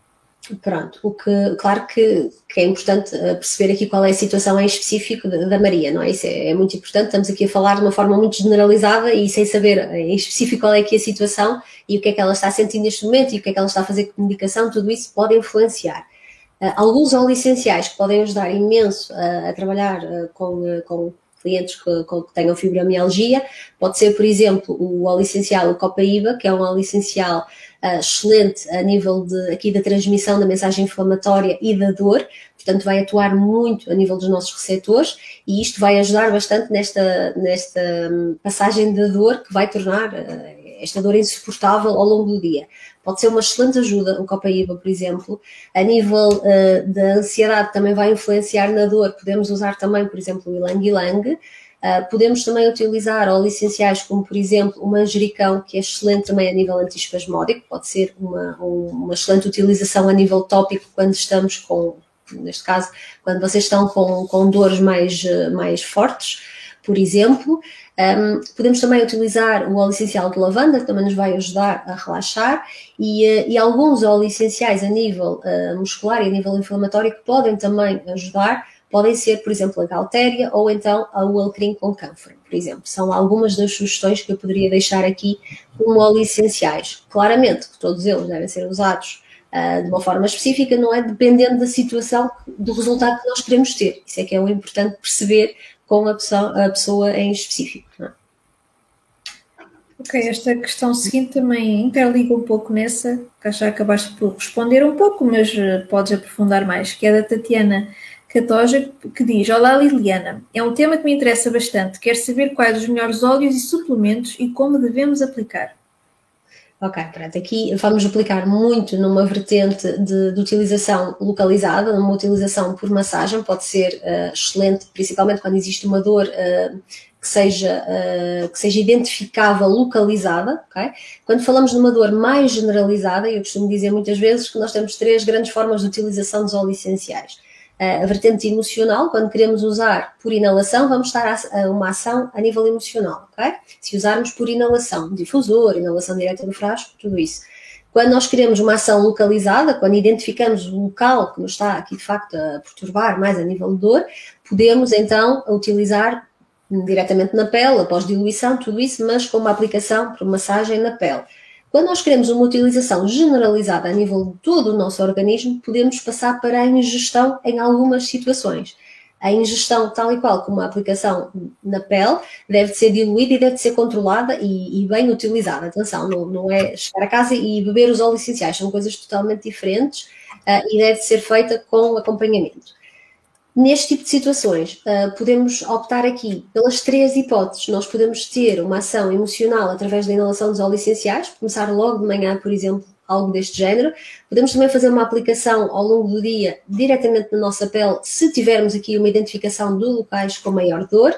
Pronto, o que, claro que, que, é importante perceber aqui qual é a situação em específico da Maria, não é? Isso é, é, muito importante, estamos aqui a falar de uma forma muito generalizada e sem saber em específico qual é aqui a situação e o que é que ela está sentindo neste momento e o que é que ela está a fazer com medicação, tudo isso pode influenciar. Uh, alguns óleos essenciais que podem ajudar imenso uh, a trabalhar uh, com, com clientes que, que tenham fibromialgia. Pode ser, por exemplo, o óleo essencial, o copaíba, que é um óleo essencial uh, excelente a nível de, aqui da transmissão da mensagem inflamatória e da dor, portanto vai atuar muito a nível dos nossos receptores e isto vai ajudar bastante nesta, nesta hum, passagem da dor que vai tornar uh, esta dor insuportável ao longo do dia pode ser uma excelente ajuda, o copaíba, por exemplo. A nível uh, da ansiedade também vai influenciar na dor. Podemos usar também, por exemplo, o ilang ilang. Uh, podemos também utilizar óleos essenciais, como por exemplo o manjericão, que é excelente também a nível antiespasmódico, pode ser uma, uma excelente utilização a nível tópico quando estamos com, neste caso, quando vocês estão com, com dores mais, eh, mais fortes, por exemplo. Um, podemos também utilizar o óleo essencial de lavanda, que também nos vai ajudar a relaxar, e, uh, e alguns óleos essenciais a nível uh, muscular e a nível inflamatório que podem também ajudar, podem ser, por exemplo, a galtéria ou então o alecrim com cânfora, por exemplo. São algumas das sugestões que eu poderia deixar aqui como óleos essenciais. Claramente que todos eles devem ser usados Uh, de uma forma específica, não é dependendo da situação, do resultado que nós queremos ter. Isso é que é o importante perceber com a pessoa, a pessoa em específico. É? Ok, esta questão seguinte também interliga um pouco nessa, que já acabaste por responder um pouco, mas eh, podes aprofundar mais, que é da Tatiana Catoja, que diz: Olá Liliana, é um tema que me interessa bastante. Quero saber quais os melhores óleos e suplementos e como devemos aplicar. Ok, pronto, aqui vamos aplicar muito numa vertente de, de utilização localizada, numa utilização por massagem, pode ser uh, excelente, principalmente quando existe uma dor uh, que, seja, uh, que seja identificável, localizada, ok? Quando falamos de uma dor mais generalizada, eu costumo dizer muitas vezes que nós temos três grandes formas de utilização dos óleos essenciais a vertente emocional, quando queremos usar por inalação, vamos estar a uma ação a nível emocional, ok? Se usarmos por inalação, difusor, inalação direta do frasco, tudo isso. Quando nós queremos uma ação localizada, quando identificamos o local que nos está aqui de facto a perturbar mais a nível de dor, podemos então utilizar diretamente na pele, após diluição, tudo isso, mas com uma aplicação por massagem na pele. Quando nós queremos uma utilização generalizada a nível de todo o nosso organismo, podemos passar para a ingestão em algumas situações. A ingestão, tal e qual como a aplicação na pele, deve ser diluída e deve ser controlada e, e, bem utilizada. Atenção, não, não é chegar a casa e beber os óleos essenciais, são coisas totalmente diferentes uh, e deve ser feita com acompanhamento. Neste tipo de situações, uh, podemos optar aqui pelas três hipóteses. Nós podemos ter uma ação emocional através da inalação dos óleos essenciais, começar logo de manhã, por exemplo, algo deste género. Podemos também fazer uma aplicação ao longo do dia diretamente na nossa pele, se tivermos aqui uma identificação de locais com maior dor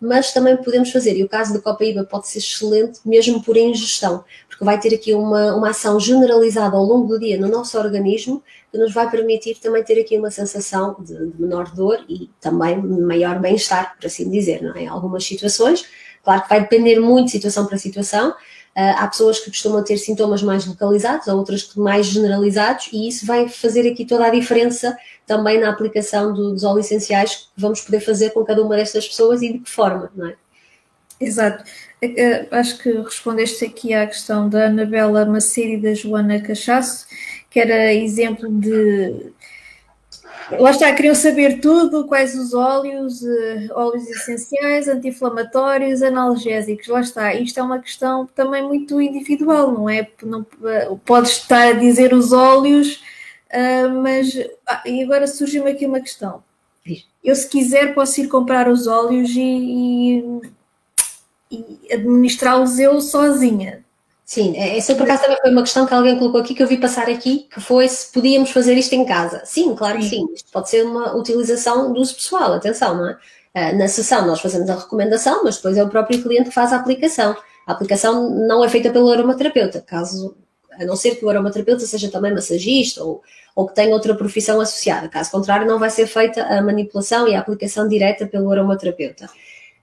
mas também podemos fazer, e o caso da copaíba pode ser excelente mesmo por ingestão, porque vai ter aqui uma, uma ação generalizada ao longo do dia no nosso organismo, que nos vai permitir também ter aqui uma sensação de, de menor dor e também maior bem-estar, por assim dizer, não é? Em algumas situações, claro que vai depender muito de situação para situação, Uh, há pessoas que costumam ter sintomas mais localizados, há outras que mais generalizados, e isso vai fazer aqui toda a diferença também na aplicação do, dos óleos essenciais que vamos poder fazer com cada uma destas pessoas e de que forma, não é? Exato. É é, acho que respondeste aqui à questão da Anabela Macedo e da Joana Cachaço, que era exemplo de Lá está, queriam saber tudo, quais os óleos, uh, óleos essenciais, anti-inflamatórios, analgésicos. Lá está, isto é uma questão também muito individual, não é? Não, uh, podes estar a dizer os óleos, mas. Ah, e agora surgiu-me aqui uma questão. Eu, se quiser, posso ir comprar os óleos e, e, e administrá-los eu sozinha. Sim, essa por acaso também foi uma questão que alguém colocou aqui, que eu vi passar aqui, que foi se podíamos fazer isto em casa. Sim, claro que sim. Isto pode ser uma utilização do uso pessoal, atenção, não é? Ah, na sessão nós fazemos a recomendação, mas depois é o próprio cliente que faz a aplicação. A aplicação não é feita pelo aromaterapeuta, caso, a não ser que o aromaterapeuta seja também massagista ou, ou que tenha outra profissão associada. Caso contrário, não vai ser feita a manipulação e a aplicação direta pelo aromaterapeuta.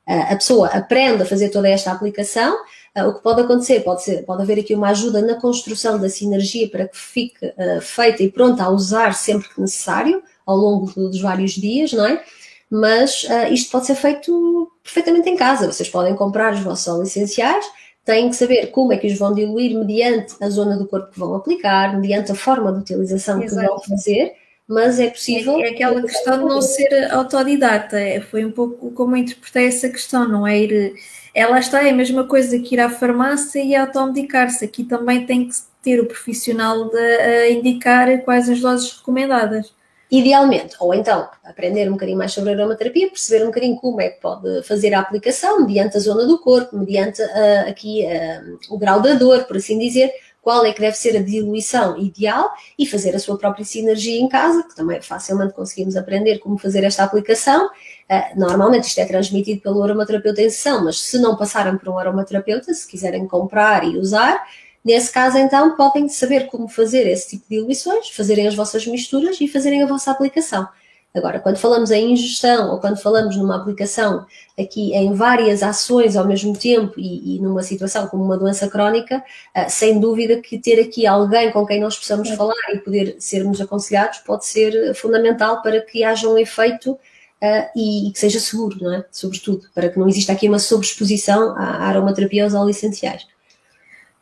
Ah, a pessoa aprende a fazer toda esta aplicação, Uh, o que pode acontecer, pode, ser, pode haver aqui uma ajuda na construção da sinergia para que fique uh, feita e pronta a usar sempre que necessário, ao longo dos vários dias, não é? Mas uh, isto pode ser feito perfeitamente em casa. Vocês podem comprar os vossos óleos essenciais, têm que saber como é que os vão diluir mediante a zona do corpo que vão aplicar, mediante a forma de utilização Exato. que vão fazer, mas é possível. É, é aquela questão de não ser autodidata, é, foi um pouco como eu interpretei essa questão, não é ir ela está, é a mesma coisa que ir à farmácia e automedicar-se. Aqui também tem que ter o profissional de, a indicar quais as doses recomendadas. Idealmente, ou então aprender um bocadinho mais sobre a aromaterapia, perceber um bocadinho como é que pode fazer a aplicação, mediante a zona do corpo, mediante uh, aqui uh, o grau da dor, por assim dizer, qual é que deve ser a diluição ideal e fazer a sua própria sinergia em casa, que também facilmente conseguimos aprender como fazer esta aplicação. Uh, normalmente isto é transmitido pelo aromaterapeuta em sessão, mas se não passarem por um aromaterapeuta, se quiserem comprar e usar, nesse caso então podem saber como fazer esse tipo de diluições, fazerem as vossas misturas e fazerem a vossa aplicação. Agora, quando falamos em ingestão ou quando falamos numa aplicação aqui em várias ações ao mesmo tempo e, e numa situação como uma doença crónica, uh, sem dúvida que ter aqui alguém com quem nós possamos é. falar e poder sermos aconselhados pode ser fundamental para que haja um efeito Uh, e, e, que seja seguro, não é? Sobretudo, para que não exista aqui uma sobreexposição à aromaterapia aos óleos essenciais.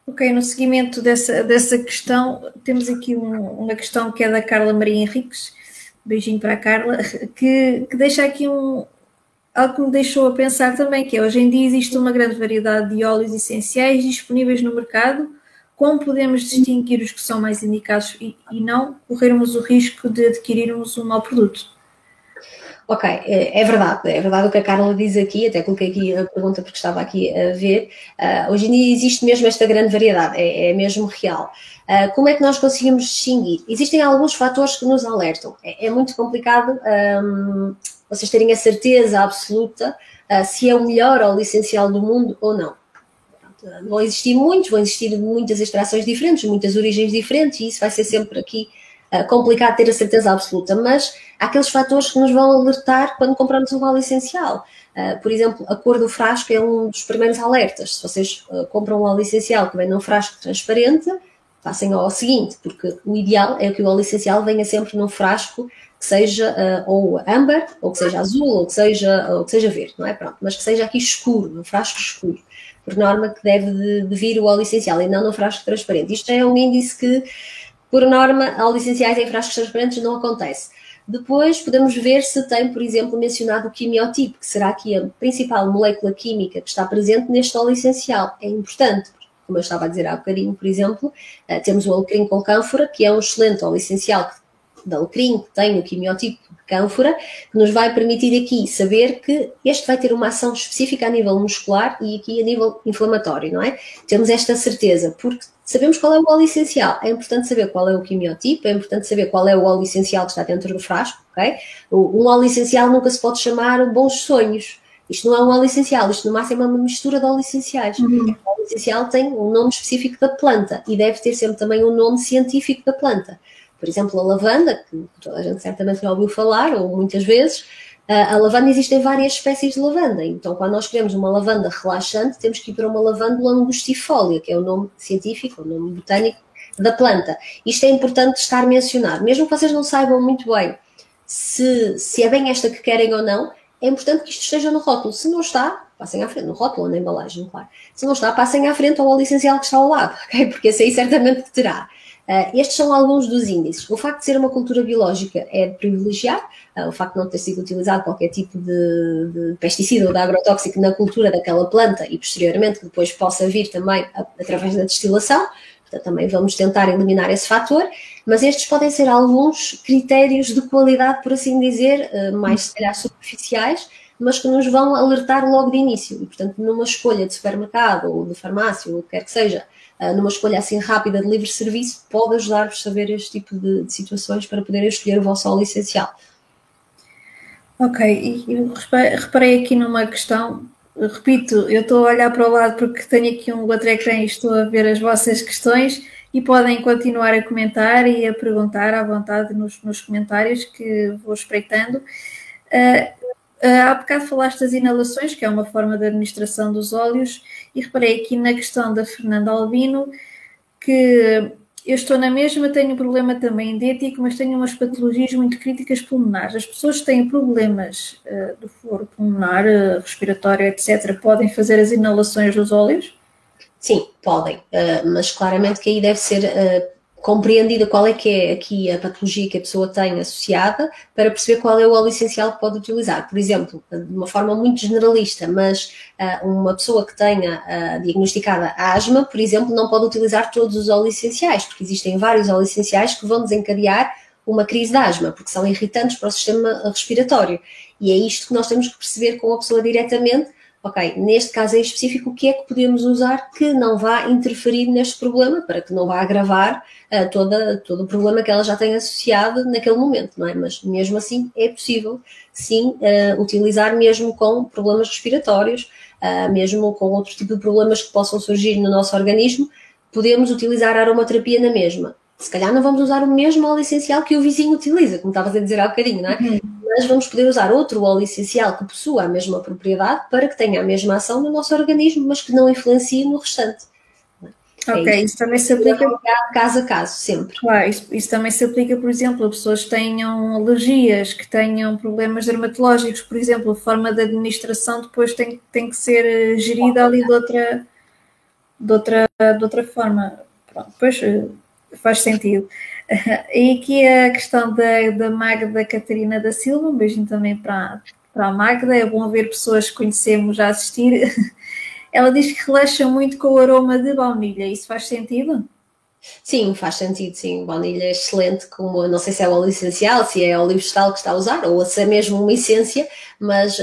Ok, no seguimento dessa, dessa questão, temos aqui um, uma questão que é da Carla Maria Henriques, beijinho para a Carla, que, que deixa aqui um, algo que me deixou a pensar também, que é hoje em dia existe uma grande variedade de óleos essenciais disponíveis no mercado, como podemos distinguir os que são mais indicados e, e não corrermos o risco de adquirirmos um mau produto? Ok, é, é, verdade, é verdade o que a Carla diz aqui, até coloquei aqui a pergunta porque estava aqui a ver. Uh, hoje em dia existe mesmo esta grande variedade, é, é mesmo real. Uh, como é que nós conseguimos distinguir? Existem alguns fatores que nos alertam. É, é muito complicado um, vocês terem a certeza absoluta uh, se é o melhor ou o essencial do mundo ou não. Vão existir muitos, vão existir muitas extrações diferentes, muitas origens diferentes, e isso vai ser sempre aqui complicado ter a certeza absoluta, mas há aqueles fatores que nos vão alertar quando compramos um óleo essencial. Uh, por exemplo, a cor do frasco é um dos primeiros alertas. Se vocês uh, compram um óleo essencial que vem num frasco transparente, passem ao seguinte, porque o ideal é que o óleo essencial venha sempre num frasco que seja uh, ou âmbar, ou que seja azul, ou que seja, ou que seja verde, não é? Pronto, mas que seja aqui escuro, num frasco escuro. Por norma que deve de, de vir o óleo essencial e não num frasco transparente. Isto é um índice que por norma, ao licenciais em frascos transparentes não acontece. Depois podemos ver se tem, por exemplo, mencionado o quimiotipo, que será aqui a principal molécula química que está presente neste óleo essencial. É importante, como eu estava a dizer há bocadinho, por exemplo, eh, temos o alecrim com cânfora, que é um excelente óleo essencial de alecrim, que tem o quimiotipo de cânfora, que nos vai permitir aqui saber que este vai ter uma ação específica a nível muscular e aqui a nível inflamatório, não é? Temos esta certeza, porque Sabemos qual é o óleo essencial. É importante saber qual é o quimiotipo, é importante saber qual é o óleo essencial que está dentro do frasco, ok? Um óleo essencial nunca se pode chamar bons sonhos. Isto não é um óleo essencial, isto no máximo é uma mistura de óleos essenciais. Uhum. O óleo essencial tem um nome específico da planta e deve ter sempre também um nome científico da planta. Por exemplo, a lavanda, que toda a gente certamente já ouviu falar, ou muitas vezes, a lavanda existem várias espécies de lavanda, então quando nós queremos uma lavanda relaxante, temos que ir para uma lavândula angustifolia, que é o nome científico, o nome botânico da planta. Isto é importante estar mencionado, mesmo que vocês não saibam muito bem se, se é bem esta que querem ou não, é importante que isto esteja no rótulo. Se não está, passem à frente, no rótulo ou na embalagem, claro. Se não está, passem à frente ao essencial que está ao lado, ok? Porque esse aí certamente terá. Uh, estes são alguns dos índices. O facto de ser uma cultura biológica é de privilegiar, uh, o facto de não ter sido utilizado qualquer tipo de, de pesticida ou de agrotóxico na cultura daquela planta e posteriormente que depois possa vir também a, através da destilação, portanto também vamos tentar eliminar esse fator, mas estes podem ser alguns critérios de qualidade, por assim dizer, uh, mais se calhar superficiais, mas que nos vão alertar logo de início. E, portanto, numa escolha de supermercado ou de farmácia ou o que quer que seja, ah, numa escolha assim rápida de livre serviço, pode ajudar-vos a saber este tipo de, de, situações para poderem escolher o vosso óleo essencial. Ok, e reparei aqui numa questão, repito, eu estou a olhar para o lado porque tenho aqui um outro ecrã e estou a ver as vossas questões e podem continuar a comentar e a perguntar à vontade nos, nos comentários que vou espreitando. Uh, há bocado falaste das inalações, que é uma forma de administração dos óleos, e reparei aqui na questão da Fernanda Albino que eu estou na mesma, tenho um problema também idêntico, mas tenho umas patologias muito críticas pulmonares. As pessoas que têm problemas uh, do foro pulmonar, uh, respiratório, etc., podem fazer as inalações dos óleos? Sim, podem, uh, mas claramente que aí deve ser compreendida qual é que é aqui a patologia que a pessoa tem associada para perceber qual é o óleo essencial que pode utilizar. Por exemplo, de uma forma muito generalista, mas uh, uma pessoa que tenha uh, diagnosticada asma, por exemplo, não pode utilizar todos os óleos essenciais, porque existem vários óleos essenciais que vão desencadear uma crise de asma, porque são irritantes para o sistema respiratório. E é isto que nós temos que perceber com a pessoa diretamente ok, neste caso em específico, o que é que podemos usar que não vá interferir neste problema, para que não vá agravar uh, toda, todo o problema que ela já tem associado naquele momento, não é? Mas mesmo assim é possível, sim, uh, utilizar mesmo com problemas respiratórios, uh, mesmo com outro tipo de problemas que possam surgir no nosso organismo, podemos utilizar a aromaterapia na mesma. Se calhar não vamos usar o mesmo óleo essencial que o vizinho utiliza, como estavas a dizer há bocadinho, não é? Uhum mas vamos poder usar outro óleo essencial que possua a mesma propriedade para que tenha a mesma ação no nosso organismo, mas que não influencie no restante. É ok, isso. isso. também se aplica. Caso a caso, sempre. Claro, isso, isso, também se aplica, por exemplo, a pessoas que tenham alergias, que tenham problemas dermatológicos, por exemplo, a forma de administração depois tem, tem que ser eh, gerida ali de outra, de outra, de outra forma. Pronto, depois eh, faz sentido. E aqui a questão da, da Magda Catarina da Silva, um beijinho também para, para a Magda, é bom ver pessoas que conhecemos a assistir. Ela diz que relaxa muito com o aroma de baunilha, isso faz sentido? Sim, faz sentido, sim. Baunilha é excelente, como não sei se é óleo essencial, se é óleo vegetal que está a usar, ou se é mesmo uma essência, mas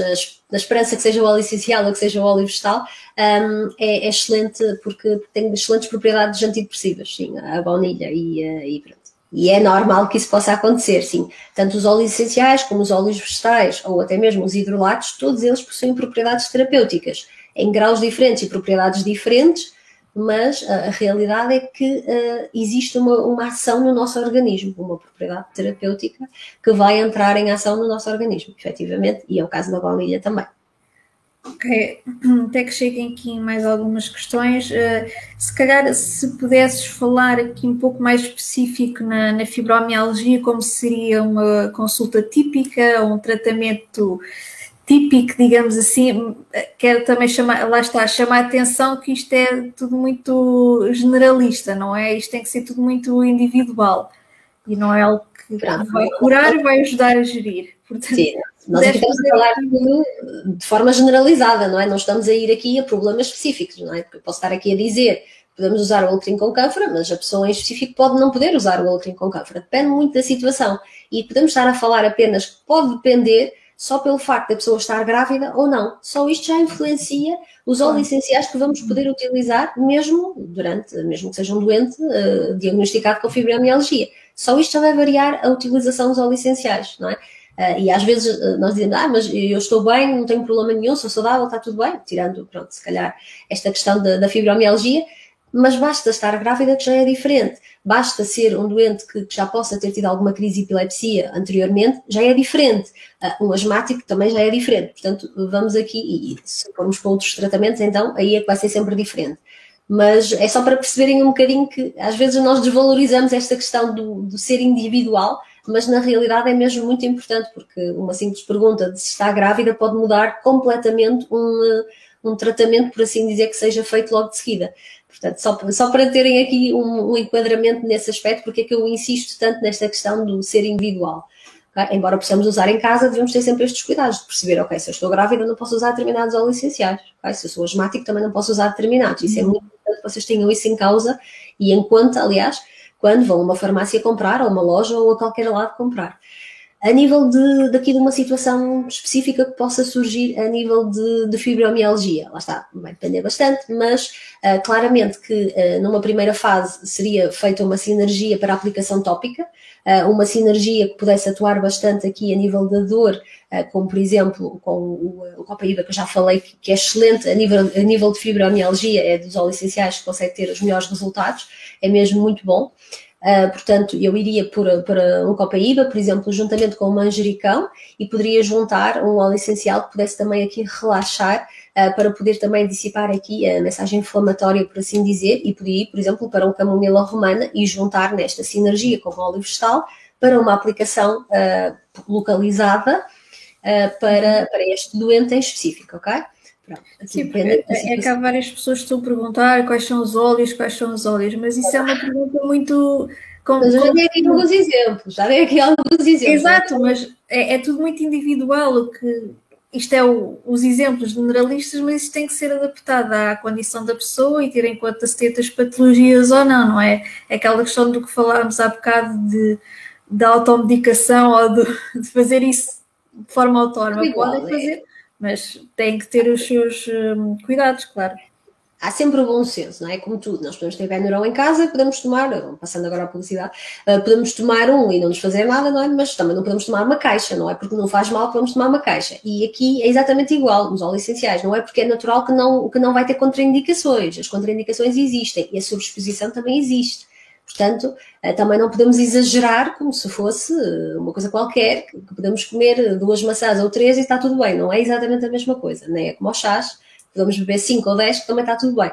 na esperança que seja o óleo essencial ou que seja o óleo vegetal, um, é, é, excelente porque tem excelentes propriedades antidepressivas, sim, a baunilha e, eh, e pronto. E é normal que isso possa acontecer, sim. Tanto os óleos essenciais como os óleos vegetais ou até mesmo os hidrolatos, todos eles possuem propriedades terapêuticas, em graus diferentes e propriedades diferentes, mas a, a realidade é que uh, existe uma, uma ação no nosso organismo, uma propriedade terapêutica que vai entrar em ação no nosso organismo, efetivamente, e é o caso da baunilha também. Ok, até que cheguem aqui mais algumas questões. Uh, se calhar, se pudesses falar aqui um pouco mais específico na, na fibromialgia, como seria uma consulta típica, um tratamento típico, digamos assim, quero também chamar, lá está, chamar a atenção que isto é tudo muito generalista, não é? Isto tem que ser tudo muito individual e não é algo que vai curar e vai ajudar a gerir. Portanto, Sim, nós aqui estamos a falar de, de forma generalizada, não é? Não estamos a ir aqui a problemas específicos, não é? Porque eu posso estar aqui a dizer podemos usar o Ultrin com cânfora, mas a pessoa em específico pode não poder usar o Ultrin com cânfora. Depende muito da situação. E podemos estar a falar apenas que pode depender só pelo facto da pessoa estar grávida ou não. Só isto já influencia os óleos essenciais que vamos poder utilizar mesmo durante, mesmo que seja um doente uh, diagnosticado com fibromialgia. Só isto já vai variar a utilização dos óleos essenciais, não é? Uh, e às vezes uh, nós dizemos, ah, mas eu estou bem, não tenho problema nenhum, sou saudável, está tudo bem, tirando, pronto, se calhar esta questão da, da fibromialgia, mas basta estar grávida que já é diferente. Basta ser um doente que, que já possa ter tido alguma crise de epilepsia anteriormente, já é diferente. Uh, um asmático também já é diferente. Portanto, vamos aqui, e, e se formos para outros tratamentos, então aí é que vai ser sempre diferente mas é só para perceberem um bocadinho que às vezes nós desvalorizamos esta questão do, do ser individual mas na realidade é mesmo muito importante, porque uma simples pergunta de se está grávida pode mudar completamente um, um tratamento, por assim dizer, que seja feito logo de seguida. Portanto, só, só para terem aqui um, um, enquadramento nesse aspecto, porque é que eu insisto tanto nesta questão do ser individual. Okay? Embora possamos usar em casa, devemos ter sempre estes cuidados de perceber, ok, se eu estou grávida não posso usar determinados óleos essenciais, okay? se eu sou asmático também não posso usar determinados. Isso é muito importante que vocês tenham isso em causa e conta, aliás, quando vão a uma farmácia comprar, ou uma loja, ou a qualquer lado comprar a nível de, daqui de uma situação específica que possa surgir a nível de, de fibromialgia. Lá está, vai depender bastante, mas uh, claramente que uh, numa primeira fase seria feita uma sinergia para a aplicação tópica, uh, uma sinergia que pudesse atuar bastante aqui a nível da dor, como por exemplo com o, o Copaíba que eu já falei, que, que é excelente a nível, a nível de fibromialgia, é dos óleos essenciais que consegue ter os melhores resultados, é mesmo muito bom. Uh, portanto, eu iria por, para um copaíba, por exemplo, juntamente com o manjericão e poderia juntar um óleo essencial que pudesse também aqui relaxar uh, para poder também dissipar aqui a mensagem inflamatória, por assim dizer, e poderia ir, por exemplo, para um camomila romana e juntar nesta sinergia com o óleo vegetal para uma aplicação uh, localizada para, para este doente em específico, ok? Sim, porque é, é que há várias pessoas que estão a perguntar quais são os óleos, quais são os óleos, mas isso é uma pergunta muito. Com, mas eu já dei aqui alguns exemplos, já dei aqui alguns exemplos. Exato, mas é, é tudo muito individual, o que isto é o, os exemplos generalistas, mas isso tem que ser adaptado à condição da pessoa e ter em conta se tem as patologias ou não, não é? É aquela questão do que falámos há bocado de, de automedicação ou de, de fazer isso de forma autónoma. Podem é. fazer, mas tem que ter os seus um, cuidados, claro. Há sempre o bom senso, não é? Como tudo, nós podemos ter Benuron em casa, podemos tomar, passando agora à publicidade, uh, podemos tomar um e não nos fazer nada, não é? Mas também não podemos tomar uma caixa, não é? Porque não faz mal vamos tomar uma caixa. E aqui é exatamente igual, nos óleos essenciais, não é? Porque é natural que não, que não vai ter contraindicações. As contraindicações existem e a sobreexposição também existe. Portanto, eh, também não podemos exagerar como se fosse uma coisa qualquer, que podemos comer duas maçãs ou três e está tudo bem. Não é exatamente a mesma coisa, nem é como os chás, podemos beber cinco ou dez que também está tudo bem.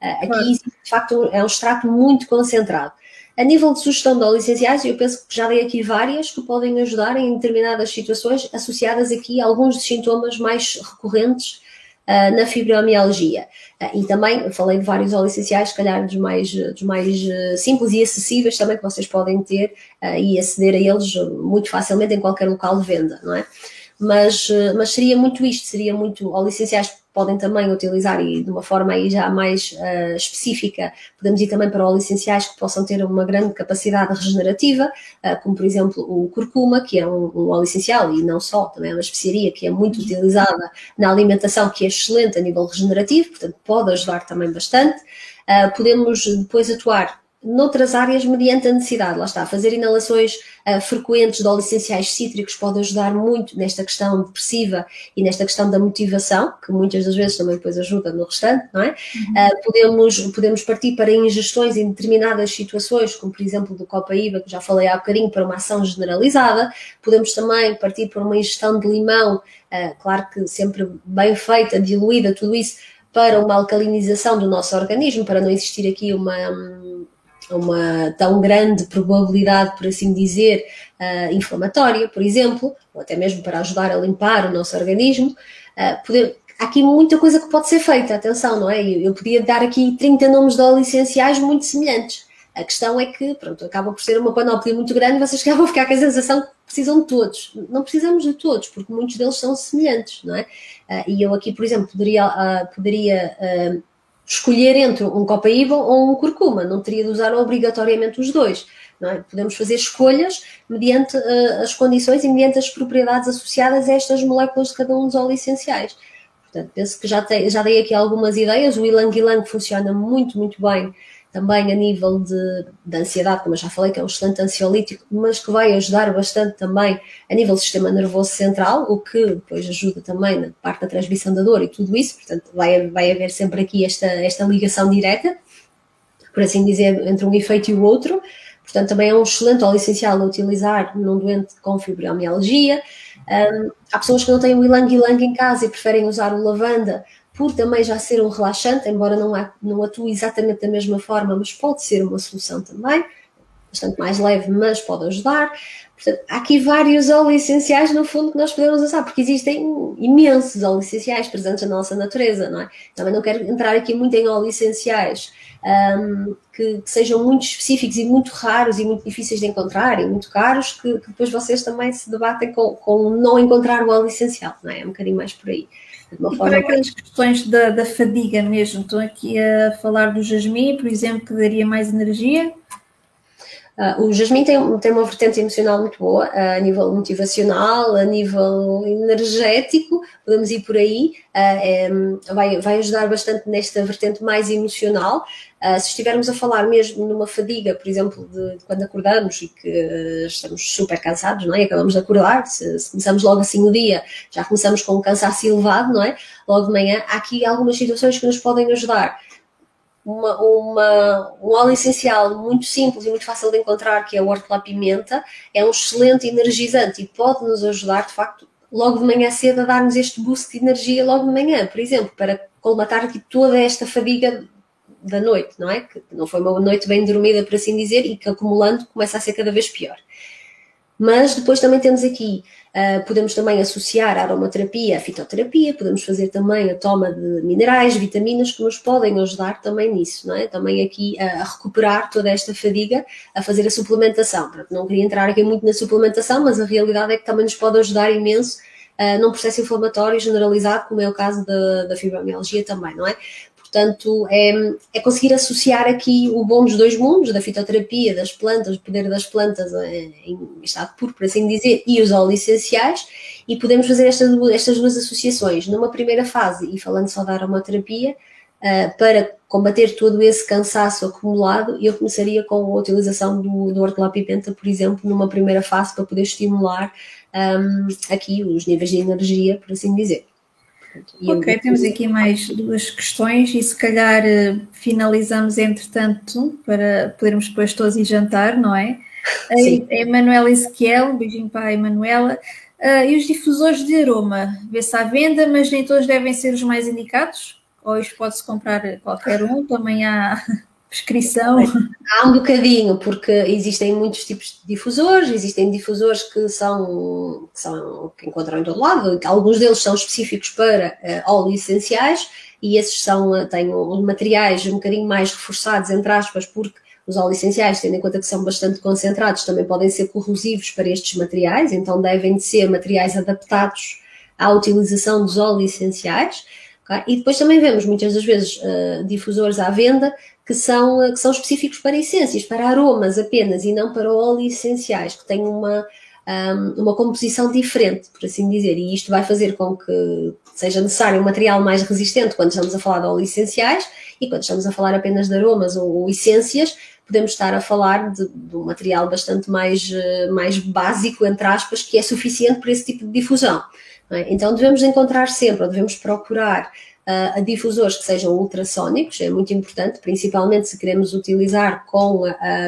Eh, aqui, de facto, é um extrato muito concentrado. A nível de sugestão de óleos essenciais, eu penso que já dei aqui várias que podem ajudar em determinadas situações associadas aqui a alguns dos sintomas mais recorrentes uh, na fibromialgia. Uh, e também falei de vários óleos essenciais, se calhar dos mais, dos mais uh, simples e acessíveis também que vocês podem ter e aceder a eles muito facilmente em qualquer local de venda, não é? Mas, mas seria muito isto, seria muito óleos essenciais podem também utilizar e de uma forma aí já mais uh, específica, podemos ir também para óleos essenciais que possam ter uma grande capacidade regenerativa, uh, como por exemplo o curcuma, que é um, um, óleo essencial e não só, também é uma especiaria que é muito utilizada na alimentação, que é excelente a nível regenerativo, portanto pode ajudar também bastante. Uh, podemos depois atuar noutras áreas mediante a necessidade. Lá está, fazer inalações uh, frequentes de óleos essenciais cítricos pode ajudar muito nesta questão depressiva e nesta questão da motivação, que muitas das vezes também depois ajuda no restante, não é? Uhum. Uh, podemos, podemos partir para ingestões em determinadas situações, como por exemplo do Copaíba, que já falei há bocadinho, para uma ação generalizada. Podemos também partir para uma ingestão de limão, uh, claro que sempre bem feita, diluída, tudo isso, para uma alcalinização do nosso organismo, para não existir aqui uma uma tão grande probabilidade, por assim dizer, uh, inflamatória, por exemplo, ou até mesmo para ajudar a limpar o nosso organismo. Uh, poder, há aqui muita coisa que pode ser feita, atenção, não é? Eu, eu podia dar aqui 30 nomes de óleos essenciais muito semelhantes. A questão é que, pronto, acaba por ser uma panóplia muito grande vocês acabam a ficar com a sensação que precisam de todos. Não precisamos de todos, porque muitos deles são semelhantes, não é? Uh, e eu aqui, por exemplo, poderia, poderia escolher entre um copaíba ou um curcuma, não teria de usar obrigatoriamente os dois. É? Podemos fazer escolhas mediante uh, as condições e mediante as propriedades associadas a estas moléculas de cada um dos óleos essenciais. Portanto, penso que já, te, já dei aqui algumas ideias. O ilang ilang funciona muito, muito bem também a nível de, de ansiedade, como eu já falei, que é um excelente ansiolítico, mas que vai ajudar bastante também a nível do sistema nervoso central, o que depois ajuda também na parte da transmissão da dor e tudo isso, portanto vai, vai haver sempre aqui esta, esta ligação direta, por assim dizer, entre um efeito e o outro, portanto também é um excelente óleo essencial a utilizar num doente com fibromialgia, um, há pessoas que não têm o ilang em casa e preferem usar o lavanda por também já ser um relaxante, embora não, há, não atue exatamente da mesma forma, mas pode ser uma solução também. bastante mais leve, mas pode ajudar. Portanto, há aqui vários óleos essenciais, no fundo, que nós podemos usar, porque existem imensos óleos essenciais presentes na nossa natureza, não é? Também não quero entrar aqui muito em óleos essenciais um, que, que, sejam muito específicos e muito raros e muito difíceis de encontrar e muito caros, que, que depois vocês também se debatem com, com, não encontrar o óleo essencial, não é? É um bocadinho mais por aí. E para aquelas questões da, da fadiga mesmo, estou aqui a falar do jasmim, por exemplo, que daria mais energia, Uh, o Jasmine tem, tem uma vertente emocional muito boa, uh, a nível motivacional, a nível energético, podemos ir por aí, uh, vai, vai ajudar bastante nesta vertente mais emocional. se estivermos a falar mesmo numa fadiga, por exemplo, de, de quando acordamos e que estamos super cansados, não é? Acabamos de acordar, se, se, começamos logo assim o dia, já começamos com um cansaço elevado, não é? Logo de manhã, há aqui algumas situações que nos podem ajudar uma, uma, um óleo essencial muito simples e muito fácil de encontrar, que é o hortelã-pimenta, é um excelente energizante e pode nos ajudar, de facto, logo de manhã cedo a dar-nos este boost de energia logo de manhã, por exemplo, para colmatar aqui toda esta fadiga da noite, não é? Que não foi uma noite bem dormida, por assim dizer, e que acumulando começa a ser cada vez pior. Mas depois também temos aqui, uh, podemos também associar a aromaterapia à fitoterapia, podemos fazer também a toma de minerais, vitaminas que nos podem ajudar também nisso, não é? Também aqui a, a recuperar toda esta fadiga, a fazer a suplementação. Não queria entrar aqui muito na suplementação, mas a realidade é que também nos pode ajudar imenso uh, num processo inflamatório generalizado, como é o caso da, da fibromialgia também, não é? Portanto, é, é, conseguir associar aqui o bom dos dois mundos, da fitoterapia, das plantas, o poder das plantas eh, em estado puro, por assim dizer, e os óleos essenciais, e podemos fazer estas, estas duas associações. Numa primeira fase, e falando só da aromaterapia, uh, para combater todo esse cansaço acumulado, eu começaria com a utilização do, do hortelã-pimenta, por exemplo, numa primeira fase, para poder estimular um, ehm, aqui os níveis de energia, por assim dizer. Ok, temos aqui mais duas questões e se calhar eh, finalizamos entretanto para podermos depois todos ir jantar, não é? Sim. A Emanuela Ezequiel, um beijinho para a Emanuela. Uh, e os difusores de aroma? Vê-se à venda, mas nem todos devem ser os mais indicados? Ou isto pode-se comprar qualquer um? Também há prescrição? Há um bocadinho, porque existem muitos tipos de difusores, existem difusores que são que, são, que encontram em todo lado, alguns deles são específicos para uh, óleos essenciais e esses são, uh, têm um, materiais um bocadinho mais reforçados, entre aspas, porque os óleos essenciais, tendo em conta que são bastante concentrados, também podem ser corrosivos para estes materiais, então devem de ser materiais adaptados à utilização dos óleos essenciais. Okay? E depois também vemos muitas das vezes uh, difusores à venda que são, que são específicos para essências, para aromas apenas e não para óleos essenciais, que têm uma, um, uma composição diferente, por assim dizer, e isto vai fazer com que seja necessário um material mais resistente quando estamos a falar de óleos essenciais e quando estamos a falar apenas de aromas ou, ou essências, podemos estar a falar de, de, um material bastante mais, eh, mais básico, entre aspas, que é suficiente para esse tipo de difusão. É? Então devemos encontrar sempre, ou devemos procurar a difusores que sejam ultrassónicos, é muito importante, principalmente se queremos utilizar com,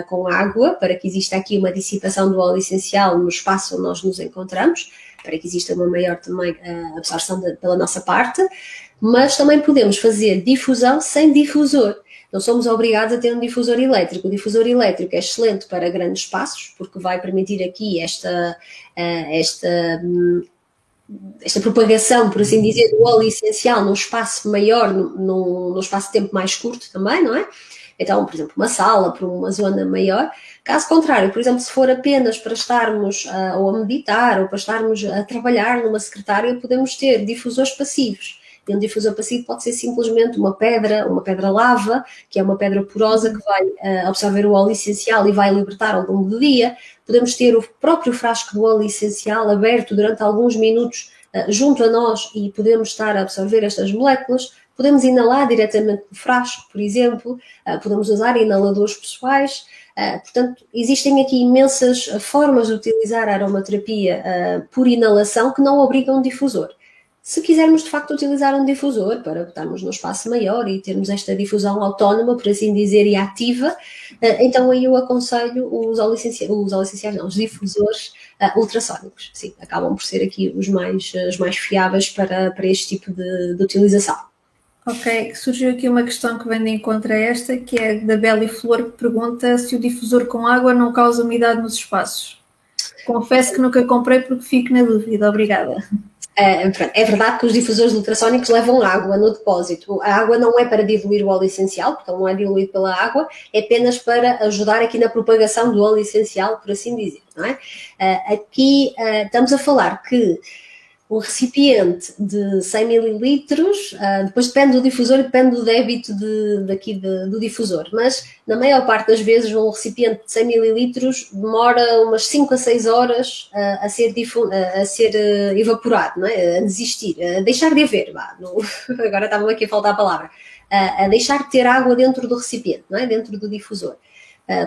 com água, para que exista aqui uma dissipação do óleo essencial no espaço onde nós nos encontramos, para que exista uma maior também absorção de, pela nossa parte, mas também podemos fazer difusão sem difusor. Não somos obrigados a ter um difusor elétrico. O difusor elétrico é excelente para grandes espaços, porque vai permitir aqui esta, esta hum, esta propagação, por assim dizer, do óleo essencial num espaço maior, num, num espaço de tempo mais curto também, não é? Então, por exemplo, uma sala para uma zona maior. Caso contrário, por exemplo, se for apenas para estarmos uh, ou a meditar ou para estarmos a trabalhar numa secretária, podemos ter difusores passivos. E um difusor passivo pode ser simplesmente uma pedra, uma pedra lava, que é uma pedra porosa que vai uh, absorver o óleo essencial e vai libertar ao longo do dia. Podemos ter o próprio frasco do óleo essencial aberto durante alguns minutos uh, junto a nós e podemos estar a absorver estas moléculas. Podemos inalar diretamente do frasco, por exemplo, uh, podemos usar inaladores pessoais. Portanto, existem aqui imensas formas de utilizar a aromaterapia por inalação que não obrigam um difusor. Se quisermos de facto utilizar um difusor para estarmos num espaço maior e termos esta difusão autónoma, por assim dizer, e ativa, eh, então aí eu aconselho os essenciais, não, os difusores uh, ultrassónicos. Sim, acabam por ser aqui os mais, os mais fiáveis para, para este tipo de, de utilização. Ok, surgiu aqui uma questão que vem de encontro a esta, que é da Beli Flor, que pergunta se o difusor com água não causa umidade nos espaços. Confesso que nunca comprei porque fico na dúvida. Obrigada. É, é verdade que os difusores ultrassónicos levam água no depósito. A água não é para diluir o óleo essencial, porque não é diluído pela água, é apenas para ajudar aqui na propagação do óleo essencial, por assim dizer. Não é? Uh, aqui uh, estamos a falar que um recipiente de 100 mililitros, uh, depois depende do difusor e depende do débito de, daqui de, do difusor, mas na maior parte das vezes um recipiente de 100 mililitros demora umas 5 a 6 horas uh, a ser, a ser uh, evaporado, não é? a desistir, a deixar de haver, no, agora estava aqui a faltar a palavra, a deixar de ter água dentro do recipiente, não é? dentro do difusor.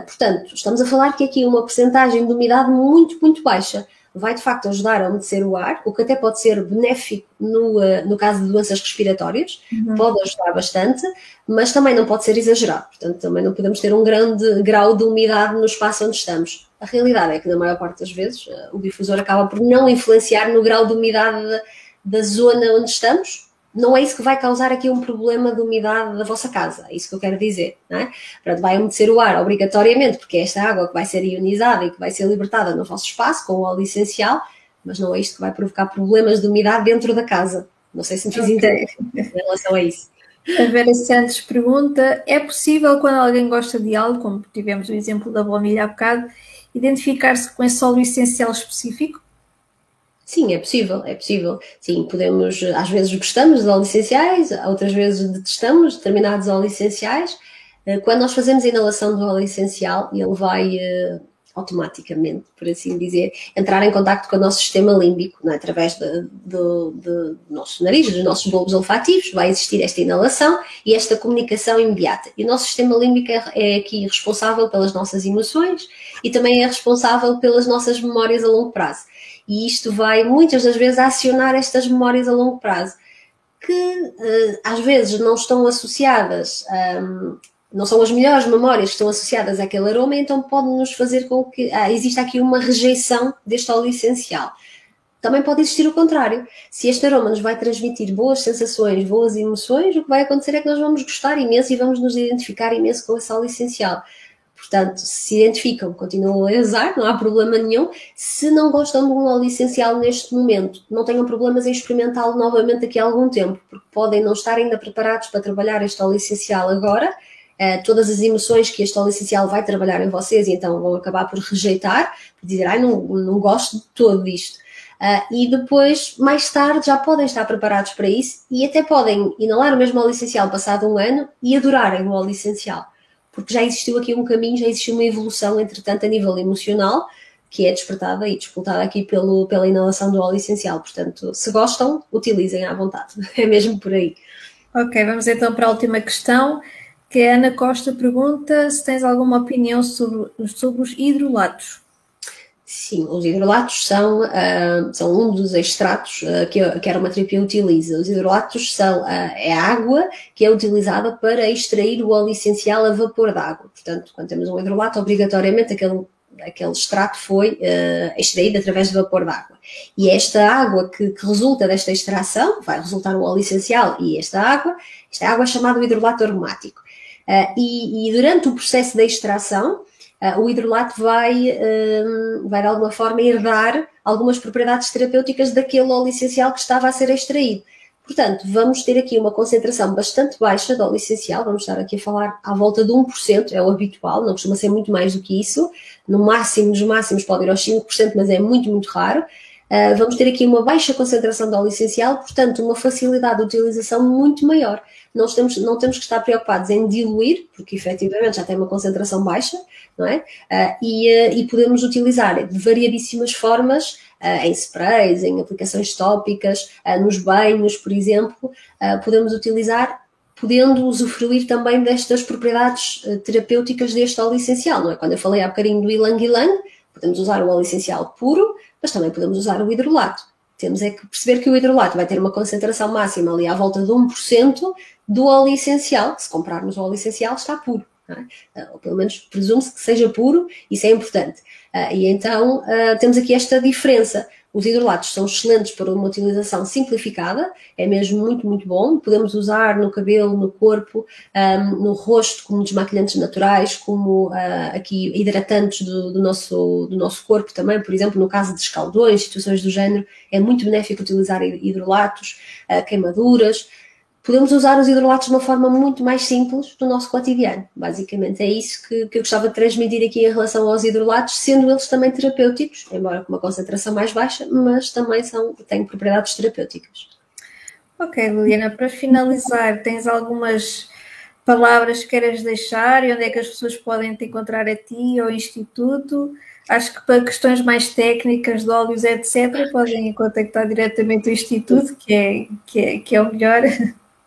portanto, estamos a falar que aqui uma porcentagem de umidade muito, muito baixa, vai de facto ajudar a umedecer o ar, o que até pode ser benéfico no, uh, no caso de doenças respiratórias, uhum. pode ajudar bastante, mas também não pode ser exagerado. Portanto, também não podemos ter um grande grau de umidade no espaço onde estamos. A realidade é que, na maior parte das vezes, uh, o difusor acaba por não influenciar no grau de umidade da, da zona onde estamos, não é isso que vai causar aqui um problema de umidade da vossa casa, é isso que eu quero dizer, não é? Portanto, vai umedecer o ar obrigatoriamente, porque é esta água que vai ser ionizada e que vai ser libertada no vosso espaço com o óleo essencial, mas não é isto que vai provocar problemas de umidade dentro da casa. Não sei se me fiz okay. entender em relação a isso. A Vera Santos pergunta: é possível quando alguém gosta de algo, como tivemos o exemplo da baunilha há bocado, identificar-se com esse óleo essencial específico? Sim, é possível, é possível. Sim, podemos, às vezes gostamos de óleos essenciais, outras vezes detestamos determinados óleos essenciais. Eh, quando nós fazemos a inalação do óleo essencial, ele vai uh, automaticamente, por assim dizer, entrar em contato com o nosso sistema límbico, é? através do nosso nariz, dos nossos bulbos olfativos, vai existir esta inalação e esta comunicação imediata. E o nosso sistema límbico é, é aqui responsável pelas nossas emoções e também é responsável pelas nossas memórias a longo prazo e isto vai muitas das vezes acionar estas memórias a longo prazo, que uh, às vezes não estão associadas, um, não são as melhores memórias que estão associadas àquele aroma, então pode-nos fazer com que ah, exista aqui uma rejeição deste óleo essencial. Também pode existir o contrário. Se este aroma nos vai transmitir boas sensações, boas emoções, o que vai acontecer é que nós vamos gostar imenso e vamos nos identificar imenso com esse óleo essencial. Portanto, se identificam, continuam a usar, não há problema nenhum. Se não gostam de um óleo essencial neste momento, não tenham problemas em experimentá-lo novamente daqui a algum tempo, porque podem não estar ainda preparados para trabalhar este óleo essencial agora. Uh, todas as emoções que este óleo essencial vai trabalhar em vocês, então vão acabar por rejeitar, por dizer, ai, não, não gosto de todo disto. Uh, e depois, mais tarde, já podem estar preparados para isso e até podem inalar o mesmo óleo essencial passado um ano e adorarem o óleo essencial porque já existiu aqui um caminho, já existiu uma evolução, entretanto, a nível emocional, que é despertada e disputada aqui pelo, pela inalação do óleo essencial. Portanto, se gostam, utilizem à vontade. É mesmo por aí. Ok, vamos então para a última questão, que a Ana Costa pergunta se tens alguma opinião sobre, sobre os hidrolatos. Sim, os hidrolatos são, uh, são um dos extratos uh, que, a, que a aromaterapia utiliza. Os hidrolatos são uh, é a água que é utilizada para extrair o óleo essencial a vapor d'água. Portanto, quando temos um hidrolato, obrigatoriamente aquele, aquele extrato foi extraído através de vapor d'água. E esta água que, que, resulta desta extração, vai resultar o óleo essencial e esta água, esta água é chamada hidrolato aromático. E, e durante o processo da extração, uh, o hidrolato vai, uh, vai de alguma forma herdar algumas propriedades terapêuticas daquele óleo essencial que estava a ser extraído. Portanto, vamos ter aqui uma concentração bastante baixa de óleo essencial, vamos estar aqui a falar à volta de 1%, é o habitual, não costuma ser muito mais do que isso. No máximo dos máximos pode ir aos 5%, mas é muito, muito raro. Uh, vamos ter aqui uma baixa concentração de óleo essencial, portanto, uma facilidade de utilização muito maior. Nós temos, não temos que estar preocupados em diluir, porque efetivamente já tem uma concentração baixa, não é? Uh, e, uh, e, podemos utilizar de variadíssimas formas, em sprays, em aplicações tópicas, nos banhos, por exemplo, podemos utilizar podendo usufruir também destas propriedades terapêuticas deste óleo essencial, não é? Quando eu falei há bocadinho do ilang ilang, podemos usar o óleo essencial puro, mas também podemos usar o hidrolato. Temos é que perceber que o hidrolato vai ter uma concentração máxima ali à volta de 1% do óleo essencial. Se comprarmos o óleo essencial, está puro. É? Ou pelo menos presume-se que seja puro, isso é importante. Uh, e então uh, temos aqui esta diferença. Os hidrolatos são excelentes para uma utilização simplificada, é mesmo muito, muito bom. Podemos usar no cabelo, no corpo, um, no rosto, como desmaquilhantes naturais, como uh, aqui hidratantes do, do, nosso, do nosso corpo também, por exemplo, no caso de escaldões, situações do género, é muito benéfico utilizar hidrolatos, uh, queimaduras podemos usar os hidrolatos de uma forma muito mais simples do nosso cotidiano. Basicamente é isso que, que eu gostava de transmitir aqui em relação aos hidrolatos, sendo eles também terapêuticos, embora com uma concentração mais baixa, mas também são, têm propriedades terapêuticas. Ok, Liliana, para finalizar, tens algumas palavras que queiras deixar e onde é que as pessoas podem te encontrar a ti ou ao Instituto? Acho que para questões mais técnicas de óleos, etc., podem contactar diretamente o Instituto, que é, que é, que é o melhor.